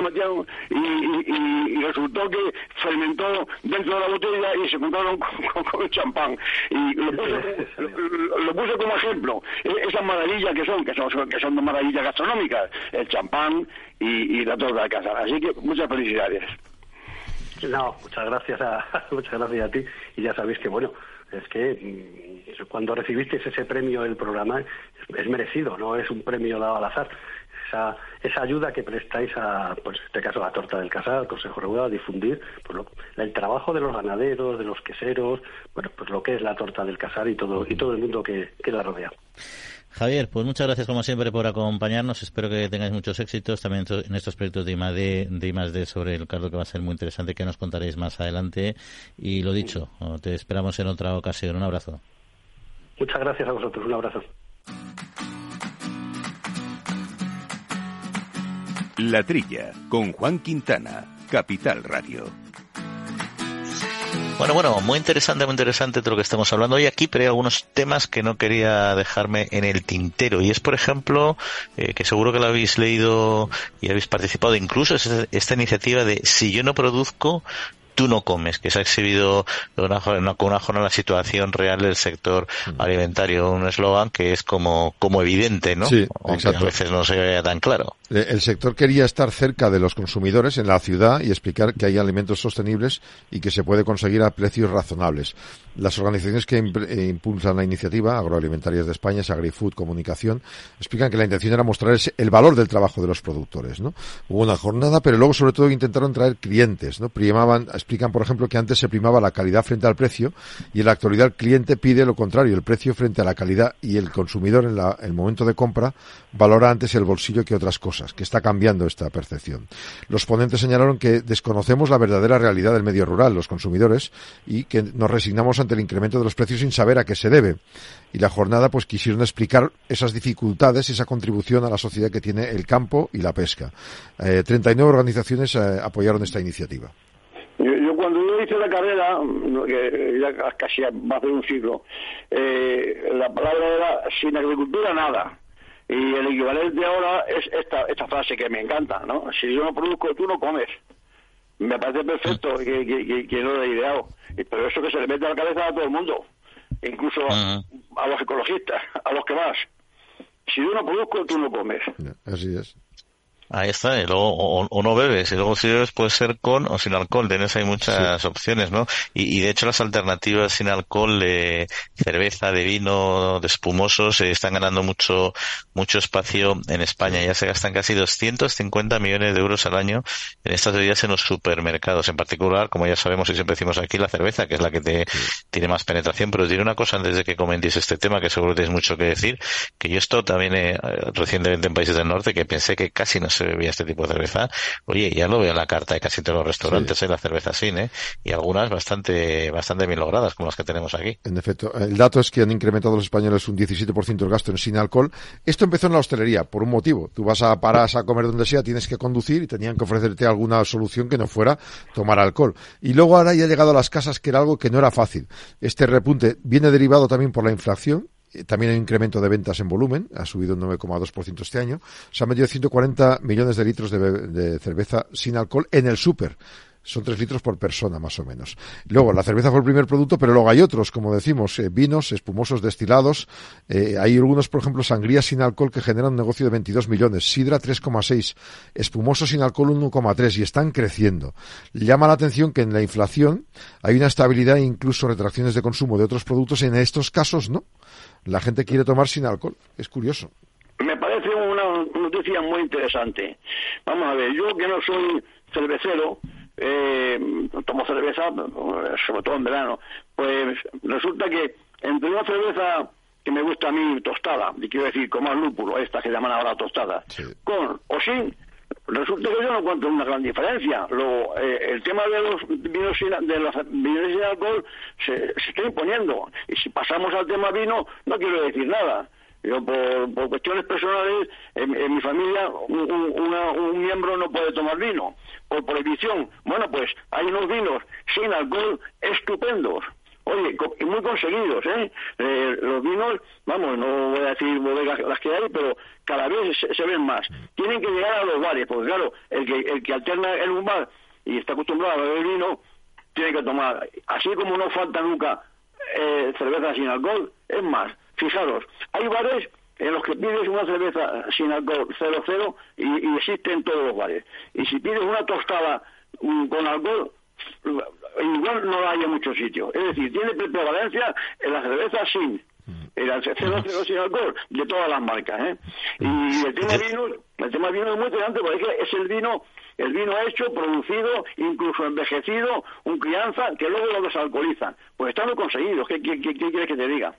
y, y, y, resultó que fermentó dentro de la botella y se encontraron con, el champán. Y lo puse, lo, puse, como ejemplo. E, esas maravillas que son que son que son maravillas gastronómicas el champán y, la torta de casa. Así que muchas felicidades. No muchas gracias a muchas gracias a ti. Y ya sabéis que bueno es que mm, cuando recibiste ese premio del programa es merecido, no es un premio dado al azar esa, ayuda que prestáis a, pues en este caso, a la torta del casal, al Consejo Regular, a difundir pues, el trabajo de los ganaderos, de los queseros, bueno, pues lo que es la torta del casal y todo, y todo el mundo que, la rodea. Javier, pues muchas gracias como siempre por acompañarnos. Espero que tengáis muchos éxitos también en estos proyectos de I+D, de sobre el cardo que va a ser muy interesante que nos contaréis más adelante. Y lo dicho, te esperamos en otra ocasión. Un abrazo. Muchas gracias a vosotros. Un abrazo. La Trilla, con Juan Quintana, Capital Radio. Bueno, bueno, muy interesante, muy interesante todo lo que estamos hablando hoy aquí, pero hay algunos temas que no quería dejarme en el tintero. Y es, por ejemplo, eh, que seguro que lo habéis leído y habéis participado, incluso es esta iniciativa de si yo no produzco, tú no comes, que se ha exhibido con una, una, una, la situación real del sector mm. alimentario, un eslogan que es como, como evidente, ¿no? Sí, Aunque a veces no se vea tan claro. El sector quería estar cerca de los consumidores en la ciudad y explicar que hay alimentos sostenibles y que se puede conseguir a precios razonables. Las organizaciones que eh, impulsan la iniciativa, Agroalimentarias de España, Agrifood, Comunicación, explican que la intención era mostrar el valor del trabajo de los productores, ¿no? Hubo una jornada, pero luego sobre todo intentaron traer clientes, ¿no? Primaban, explican, por ejemplo, que antes se primaba la calidad frente al precio y en la actualidad el cliente pide lo contrario, el precio frente a la calidad y el consumidor en el momento de compra valora antes el bolsillo que otras cosas, que está cambiando esta percepción. Los ponentes señalaron que desconocemos la verdadera realidad del medio rural, los consumidores, y que nos resignamos ante el incremento de los precios sin saber a qué se debe. Y la jornada pues quisieron explicar esas dificultades y esa contribución a la sociedad que tiene el campo y la pesca. Eh, 39 organizaciones eh, apoyaron esta iniciativa. Yo, cuando yo hice la carrera, que ya casi más de un siglo, eh, la palabra era sin agricultura nada. Y el equivalente ahora es esta, esta frase que me encanta, ¿no? Si yo no produzco, tú no comes. Me parece perfecto que, que, que, no lo he ideado. Pero eso que se le mete a la cabeza a todo el mundo, incluso a, los ecologistas, a los que más. Si yo no produzco, tú no comes. Así es. Ahí está, y luego o, no bebes, y luego si bebes puede ser con o sin alcohol, tienes hay muchas opciones, ¿no? Y, de hecho las alternativas sin alcohol de cerveza, de vino, de espumosos, eh, están ganando mucho mucho espacio en España. Ya se gastan casi 250 millones de euros al año en estas bebidas en los supermercados, en particular, como ya sabemos y siempre decimos aquí, la cerveza, que es la que te, tiene más penetración. Pero os diré una cosa antes de que comentéis este tema, que seguro tenéis mucho que decir, que yo esto también eh, recientemente en países del norte, que pensé que casi no se bebía este tipo de cerveza, oye, ya lo veo en la carta de casi todos los restaurantes, sí. ¿eh? la cerveza sin, ¿eh? Y algunas bastante, bastante bien logradas, como las que tenemos aquí. En efecto, el dato es que han incrementado los españoles un 17% el gasto en sin alcohol. Esto empezó en la hostelería, por un motivo. Tú vas a paras a comer donde sea, tienes que conducir y tenían que ofrecerte alguna solución que no fuera tomar alcohol. Y luego ahora ya ha llegado a las casas, que era algo que no era fácil. Este repunte viene derivado también por la inflación, eh, también hay un incremento de ventas en volumen, ha subido un 9,2% este año. Se han metido 140 millones de litros de, de cerveza sin alcohol en el súper son tres litros por persona más o menos. Luego, la cerveza fue el primer producto, pero luego hay otros, como decimos, eh, vinos, espumosos destilados. Eh, hay algunos, por ejemplo, sangrías sin alcohol que generan un negocio de 22 millones, sidra 3,6, espumosos sin alcohol 1,3 y están creciendo. Llama la atención que en la inflación hay una estabilidad e incluso retracciones de consumo de otros productos. En estos casos, no la gente quiere tomar sin alcohol. Es curioso. Me parece una noticia muy interesante. Vamos a ver, yo que no soy cervecero, eh, tomo cerveza, sobre todo en verano, pues resulta que entre una cerveza que me gusta a mí tostada, y quiero decir con más lúpulo, esta que llaman ahora tostada, con o sin, resulta que yo no encuentro una gran diferencia. Luego, eh, el tema de los vinos sin, de los vinos sin alcohol se, se está imponiendo. Y si pasamos al tema vino, no quiero decir nada. Yo, por, cuestiones personales, en, mi familia un, miembro no puede tomar vino, por prohibición. Bueno, pues hay unos vinos sin alcohol estupendos. Oye, muy conseguidos, ¿eh? ¿eh? Los vinos, vamos, no voy a decir bodegas las que hay, pero cada vez se, ven más. Tienen que llegar a los bares, porque claro, el que, el que alterna en un bar y está acostumbrado a beber vino, tiene que tomar. Así como no falta nunca eh, cerveza sin alcohol, es más, Fijaros, hay bares en los que pides una cerveza sin alcohol 00 y, y existe en todos los bares. Y si pides una tostada mm, con alcohol, igual no hay en muchos sitios. Es decir, tiene prevalencia en la cerveza sin. El 00 sin alcohol de todas las marcas, ¿eh? Y el tema vino, el tema vino es muy interesante porque es el vino el vino hecho, producido, incluso envejecido, un crianza, que luego lo desalcoholizan. Pues están muy conseguidos, ¿qué, qué, qué quieres que te diga?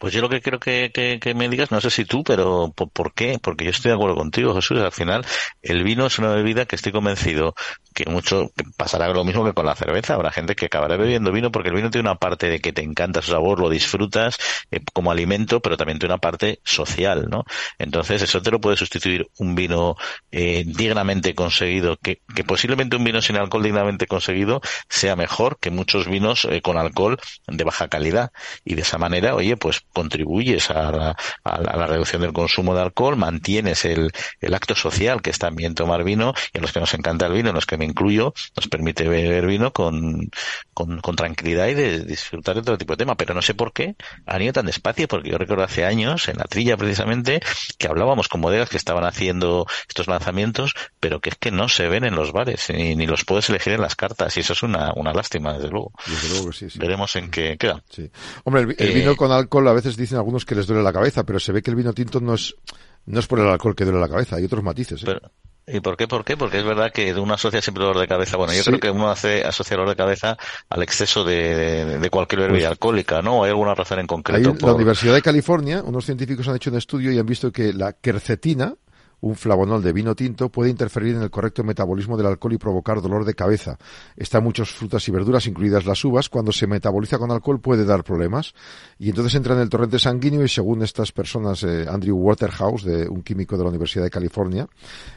Pues yo lo que quiero que, que, me digas, no sé si tú, pero ¿por, qué? Porque yo estoy de acuerdo contigo, Jesús. Al final, el vino es una bebida que estoy convencido que mucho pasará lo mismo que con la cerveza. Habrá gente que acabará bebiendo vino porque el vino tiene una parte de que te encanta su sabor, lo disfrutas eh, como alimento, pero también tiene una parte social, ¿no? Entonces, eso te lo puede sustituir un vino eh, dignamente conseguido, que, que, posiblemente un vino sin alcohol dignamente conseguido sea mejor que muchos vinos eh, con alcohol de baja calidad. Y de esa manera, oye, pues contribuyes a la, a la, reducción del consumo de alcohol, mantienes el, el acto social que es también tomar vino, y a los que nos encanta el vino, en los que me incluyo, nos permite beber vino con, con, con tranquilidad y de disfrutar de todo tipo de tema. Pero no sé por qué han ido tan despacio, porque yo recuerdo hace años, en la trilla precisamente, que hablábamos con bodegas que estaban haciendo estos lanzamientos, pero que es que no se ven en los bares, ni, ni los puedes elegir en las cartas, y eso es una, una lástima, desde luego. Desde luego que sí, sí. Veremos en qué queda. Sí. Hombre, el, el vino con alcohol a veces dicen algunos que les duele la cabeza, pero se ve que el vino tinto no es, no es por el alcohol que duele la cabeza, hay otros matices. ¿eh? Pero, ¿Y por qué? ¿Por qué? Porque es verdad que uno asocia siempre dolor de cabeza. Bueno, yo sí. creo que uno hace asocia dolor de cabeza al exceso de, de, de cualquier bebida pues, alcohólica, ¿no? ¿Hay alguna razón en concreto? Hay, por... La Universidad de California, unos científicos han hecho un estudio y han visto que la quercetina, un flavonol de vino tinto puede interferir en el correcto metabolismo del alcohol y provocar dolor de cabeza. Está muchas frutas y verduras, incluidas las uvas. Cuando se metaboliza con alcohol puede dar problemas. Y entonces entra en el torrente sanguíneo y según estas personas, eh, Andrew Waterhouse, de un químico de la Universidad de California,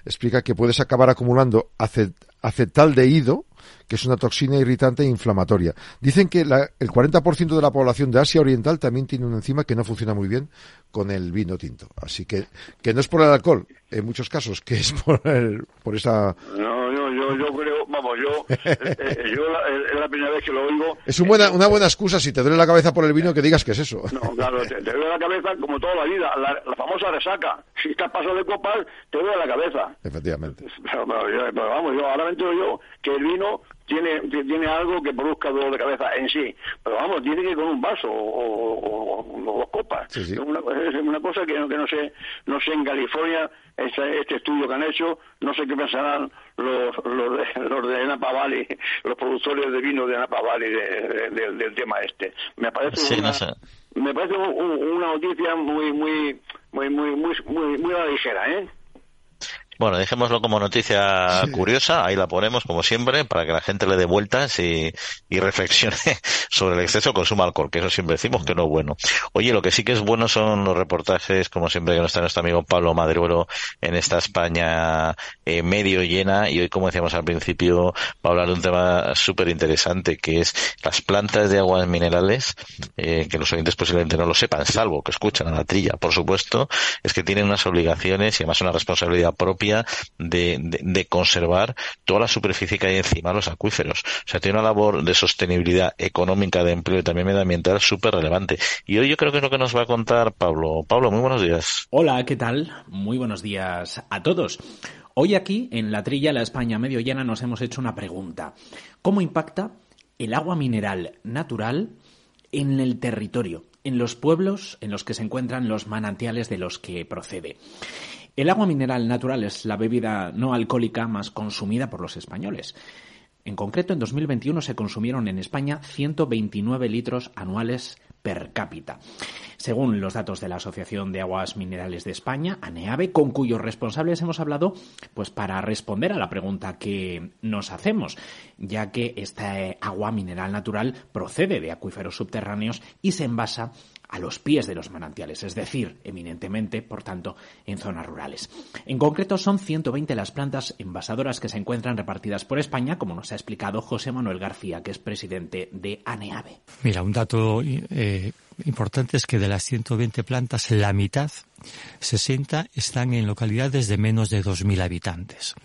explica que puedes acabar acumulando acet acetaldehído, que es una toxina irritante e inflamatoria. Dicen que la, el 40% de la población de Asia Oriental también tiene una enzima que no funciona muy bien con el vino tinto. Así que, que no es por el alcohol, en muchos casos, que es por, el, por esa... No, yo, yo, yo creo, vamos, yo, eh, eh, yo la, es la primera vez que lo oigo. Es un buena, una buena excusa si te duele la cabeza por el vino que digas que es eso. No, claro, te, te duele la cabeza como toda la vida, la, la famosa resaca. Si estás pasado de copas, te duele la cabeza. Efectivamente. Pero, pero yo- pero vamos, yo ahora me entero yo que el vino tiene tiene algo que produzca dolor de cabeza en sí. Pero vamos, tiene que ir con un vaso o, o- o- dos copas. Sí, sí. Es, una, es una cosa que, no- que no sé, no sé en California, este, este estudio que han hecho, no sé qué pensarán los, los, de, los de Napa Valley, los productores de vino de Napa Valley de- de- de- del tema este. Me parece Sí, una, no sé. me parece un- un- una noticia muy, muy, muy, muy, muy, muy, muy a la ligera, ¿eh? Bueno, dejémoslo como noticia curiosa, ahí la ponemos como siempre, para que la gente le dé vueltas y, y reflexione sobre el exceso de consumo de alcohol, que eso siempre decimos que no es bueno. Oye, lo que sí que es bueno son los reportajes, como siempre, que nos está nuestro amigo Pablo Madruero en esta España eh, medio llena, y hoy, como decíamos al principio, va a hablar de un tema súper interesante, que es las plantas de aguas minerales, eh, que los oyentes posiblemente no lo sepan, salvo que escuchan a la trilla, por supuesto, es que tienen unas obligaciones y además una responsabilidad propia de, conservar toda la superficie que hay encima de los acuíferos. O sea, tiene una labor de sostenibilidad económica, de empleo y también medioambiental súper relevante. Y hoy yo creo que es lo que nos va a contar Pablo. Pablo, muy buenos días. Hola, ¿qué tal? Muy buenos días a todos. Hoy aquí, en la trilla La España Medio Llena, nos hemos hecho una pregunta. ¿Cómo impacta el agua mineral natural en el territorio, en los pueblos en los que se encuentran los manantiales de los que procede? El agua mineral natural es la bebida no alcohólica más consumida por los españoles. En concreto, en 2021 se consumieron en España 129 litros anuales per cápita. Según los datos de la Asociación de Aguas Minerales de España, ANEAVE, con cuyos responsables hemos hablado, pues para responder a la pregunta que nos hacemos, ya que esta eh, agua mineral natural procede de acuíferos subterráneos y se envasa a los pies de los manantiales, es decir, eminentemente, por tanto, en zonas rurales. En concreto, son 120 las plantas envasadoras que se encuentran repartidas por España, como nos ha explicado José Manuel García, que es presidente de ANEAVE. Mira, un dato eh, importante es que de las 120 plantas, la mitad, 60, están en localidades de menos de 2.000 habitantes.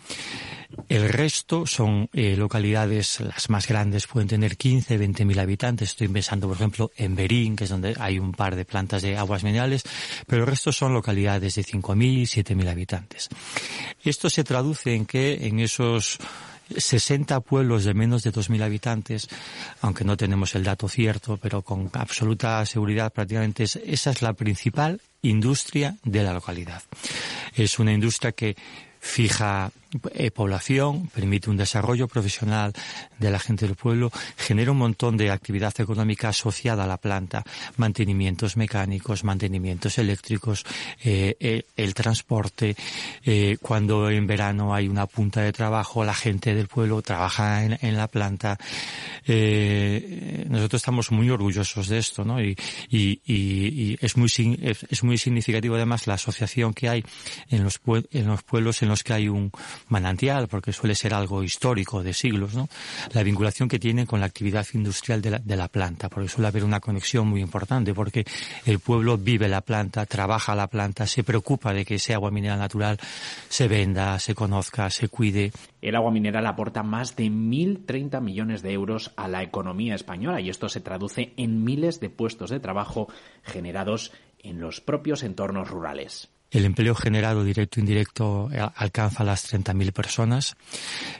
El resto son eh, localidades, las más grandes pueden tener 15, 20 mil habitantes. Estoy pensando, por ejemplo, en Berín, que es donde hay un par de plantas de aguas minerales, pero el resto son localidades de 5.000, 7.000 habitantes. Esto se traduce en que en esos 60 pueblos de menos de 2.000 habitantes, aunque no tenemos el dato cierto, pero con absoluta seguridad prácticamente es, esa es la principal industria de la localidad. Es una industria que fija eh, población, permite un desarrollo profesional de la gente del pueblo, genera un montón de actividad económica asociada a la planta, mantenimientos mecánicos, mantenimientos eléctricos, eh, eh, el transporte. cuando en verano hay una punta de trabajo, la gente del pueblo trabaja en, en la planta. nosotros estamos muy orgullosos de esto, ¿no? Y, y, y, y es muy es, es, muy significativo además la asociación que hay en los, en los pueblos en los que hay un manantial, porque suele ser algo histórico de siglos, ¿no? La vinculación que tiene con la actividad industrial de la, de la planta, porque suele haber una conexión muy importante, porque el pueblo vive la planta, trabaja la planta, se preocupa de que ese agua mineral natural se venda, se conozca, se cuide. El agua mineral aporta más de 1.030 millones de euros a la economía española y esto se traduce en miles de puestos de trabajo generados en los propios entornos rurales. El empleo generado directo e indirecto alcanza las 30.000 personas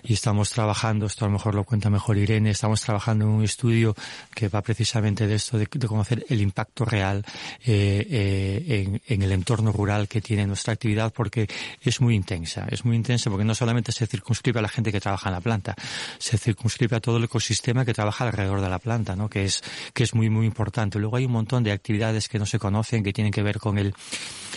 y estamos trabajando, esto a lo mejor lo cuenta mejor Irene, estamos trabajando en un estudio que va precisamente de esto, de, de conocer el impacto real eh, eh, en, en, el entorno rural que tiene nuestra actividad porque es muy intensa, es muy intensa porque no solamente se circunscribe a la gente que trabaja en la planta, se circunscribe a todo el ecosistema que trabaja alrededor de la planta, ¿no? que es que es muy muy importante. Luego hay un montón de actividades que no se conocen que tienen que ver con el,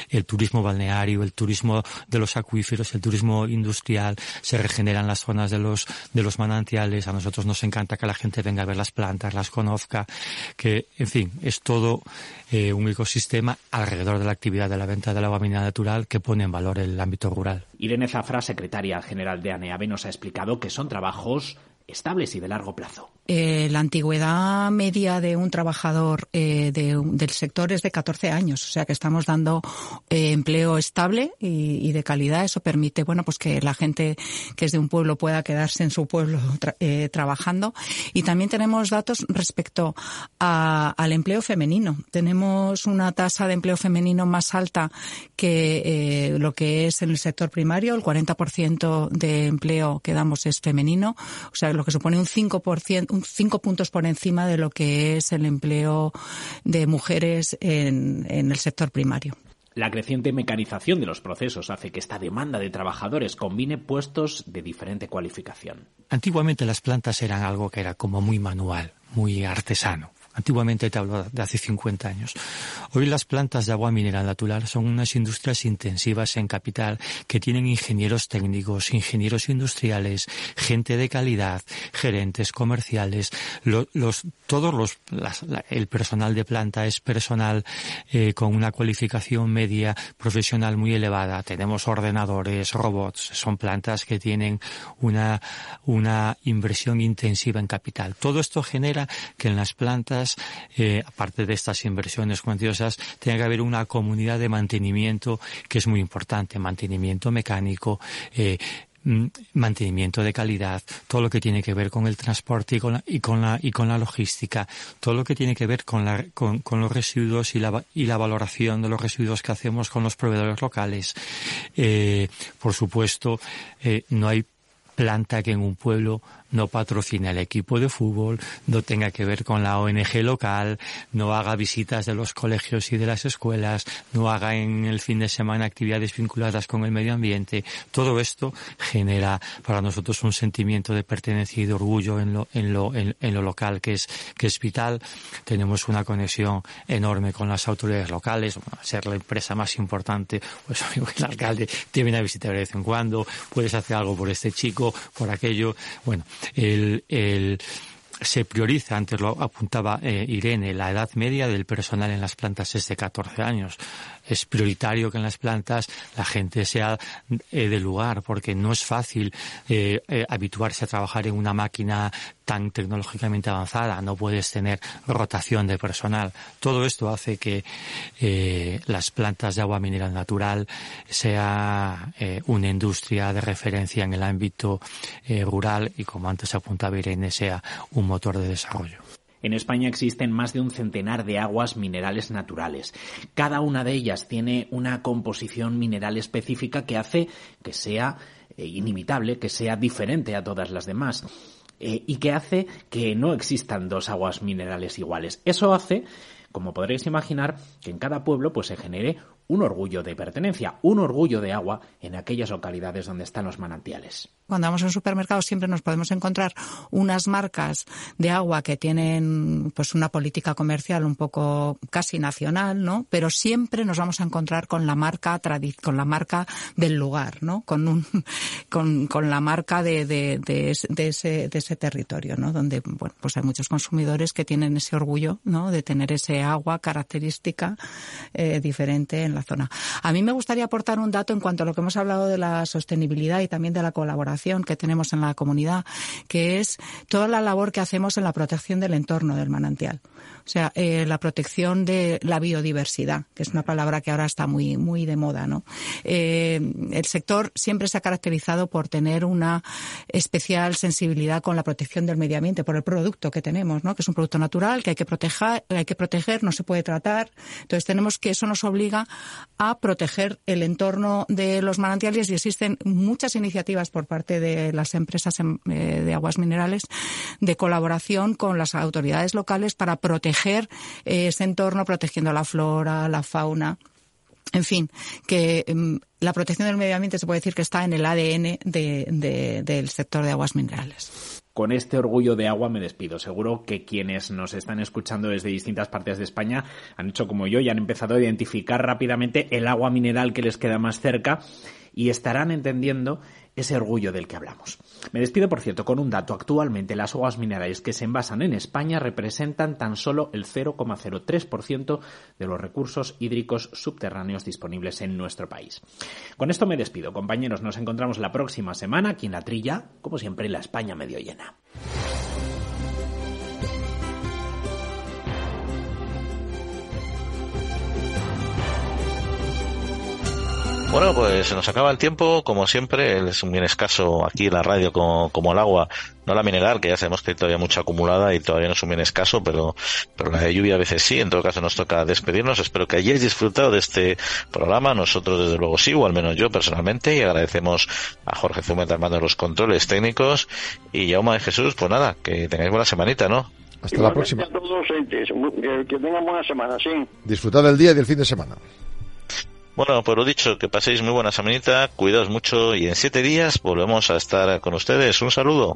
el turismo balneario, el turismo de los acuíferos, el turismo industrial, se regeneran las zonas de los, de los manantiales, a nosotros nos encanta que la gente venga a ver las plantas, las conozca, que, en fin, es todo eh, un ecosistema alrededor de la actividad de la venta del agua mineral natural que pone en valor el ámbito rural. Irene Zafra, secretaria general de ANEAVE, nos ha explicado que son trabajos estables y de largo plazo. Eh, la antigüedad media de un trabajador eh, del sector es de 14 años, o sea que estamos dando eh, empleo estable y, de calidad. Eso permite, bueno, pues que la gente que es de un pueblo pueda quedarse en su pueblo trabajando. Y también tenemos datos respecto al empleo femenino. Tenemos una tasa de empleo femenino más alta que lo que es en el sector primario. El 40% de empleo que damos es femenino, o sea, lo que supone un 5%, cinco puntos por encima de lo que es el empleo de mujeres en, en el sector primario. La creciente mecanización de los procesos hace que esta demanda de trabajadores combine puestos de diferente cualificación. Antiguamente las plantas eran algo que era como muy manual, muy artesano. Antiguamente te hablo de hace 50 años. Hoy las plantas de agua mineral natural son unas industrias intensivas en capital que tienen ingenieros técnicos, ingenieros industriales, gente de calidad, gerentes comerciales, los, todos los, el personal de planta es personal eh, con una cualificación media profesional muy elevada. Tenemos ordenadores, robots, son plantas que tienen una, una inversión intensiva en capital. Todo esto genera que en las plantas eh, aparte de estas inversiones cuantiosas, tiene que haber una comunidad de mantenimiento que es muy importante, mantenimiento mecánico, eh, mm, mantenimiento de calidad, todo lo que tiene que ver con el transporte y con la, logística, todo lo que tiene que ver con, los residuos y la, valoración de los residuos que hacemos con los proveedores locales. Eh, por supuesto, no hay planta que en un pueblo no patrocina el equipo de fútbol, no tenga que ver con la ONG local, no haga visitas de los colegios y de las escuelas, no haga en el fin de semana actividades vinculadas con el medio ambiente. Todo esto genera para nosotros un sentimiento de pertenencia y de orgullo en lo, en lo, en, lo local que es, que es vital. Tenemos una conexión enorme con las autoridades locales, ser la empresa más importante, pues el alcalde te viene a visitar de vez en cuando, puedes hacer algo por este chico, por aquello. Bueno, el, el se prioriza, antes lo apuntaba eh, Irene, la edad media del personal en las plantas es de 14 años es prioritario que en las plantas la gente sea eh, del lugar, porque no es fácil eh, eh, habituarse a trabajar en una máquina tan tecnológicamente avanzada, no puedes tener rotación de personal. Todo esto hace que las plantas de agua mineral natural sea una industria de referencia en el ámbito rural y, como antes apuntaba Irene, sea un motor de desarrollo. En España existen más de un centenar de aguas minerales naturales. Cada una de ellas tiene una composición mineral específica que hace que sea eh, inimitable, que sea diferente a todas las demás. Eh, y que hace que no existan dos aguas minerales iguales. Eso hace, como podréis imaginar, que en cada pueblo pues se genere un orgullo de pertenencia, un orgullo de agua en aquellas localidades donde están los manantiales. Cuando vamos a un supermercado siempre nos podemos encontrar unas marcas de agua que tienen pues una política comercial un poco casi nacional, ¿no? Pero siempre nos vamos a encontrar con la marca con la marca del lugar, ¿no? Con un con, con la marca de, de, de, ese, de ese territorio, ¿no? Donde bueno, pues hay muchos consumidores que tienen ese orgullo, ¿no? De tener ese agua característica eh, diferente en la zona. A mí me gustaría aportar un dato en cuanto a lo que hemos hablado de la sostenibilidad y también de la colaboración que tenemos en la comunidad, que es toda la labor que hacemos en la protección del entorno del manantial. O sea, eh, la protección de la biodiversidad, que es una palabra que ahora está muy, muy de moda, ¿no? Eh, el sector siempre se ha caracterizado por tener una especial sensibilidad con la protección del medio ambiente, por el producto que tenemos, ¿no? Que es un producto natural, que hay que proteger, hay que proteger, no se puede tratar. Entonces tenemos que, eso nos obliga a proteger el entorno de los manantiales y existen muchas iniciativas por parte de las empresas em, eh, de aguas minerales de colaboración con las autoridades locales para proteger eh, ese entorno, protegiendo la flora, la fauna. En fin, que em, la protección del medio ambiente se puede decir que está en el ADN del sector de aguas minerales. Con este orgullo de agua me despido. Seguro que quienes nos están escuchando desde distintas partes de España han hecho como yo y han empezado a identificar rápidamente el agua mineral que les queda más cerca y estarán entendiendo ese orgullo del que hablamos. Me despido, por cierto, con un dato. Actualmente las aguas minerales que se envasan en España representan tan solo el 0,03% de los recursos hídricos subterráneos disponibles en nuestro país. Con esto me despido, compañeros. Nos encontramos la próxima semana aquí en la trilla, como siempre, en la España medio llena. Bueno, pues se nos acaba el tiempo, como siempre, es un bien escaso aquí en la radio como, el agua, no la mineral, que ya sabemos que hay todavía mucha acumulada y todavía no es un bien escaso, pero, pero la de lluvia a veces sí, en todo caso nos toca despedirnos, espero que hayáis disfrutado de este programa, nosotros desde luego sí, o al menos yo personalmente, y agradecemos a Jorge Zumeta armando los controles técnicos, y Yauma de Jesús, pues nada, que tengáis buena semanita, ¿no? Hasta la próxima. que, tengan buena semana, sí. Disfrutad del día y del fin de semana. Bueno, pues lo dicho, que paséis muy buena semanita, cuidaos mucho y en siete días volvemos a estar con ustedes. Un saludo.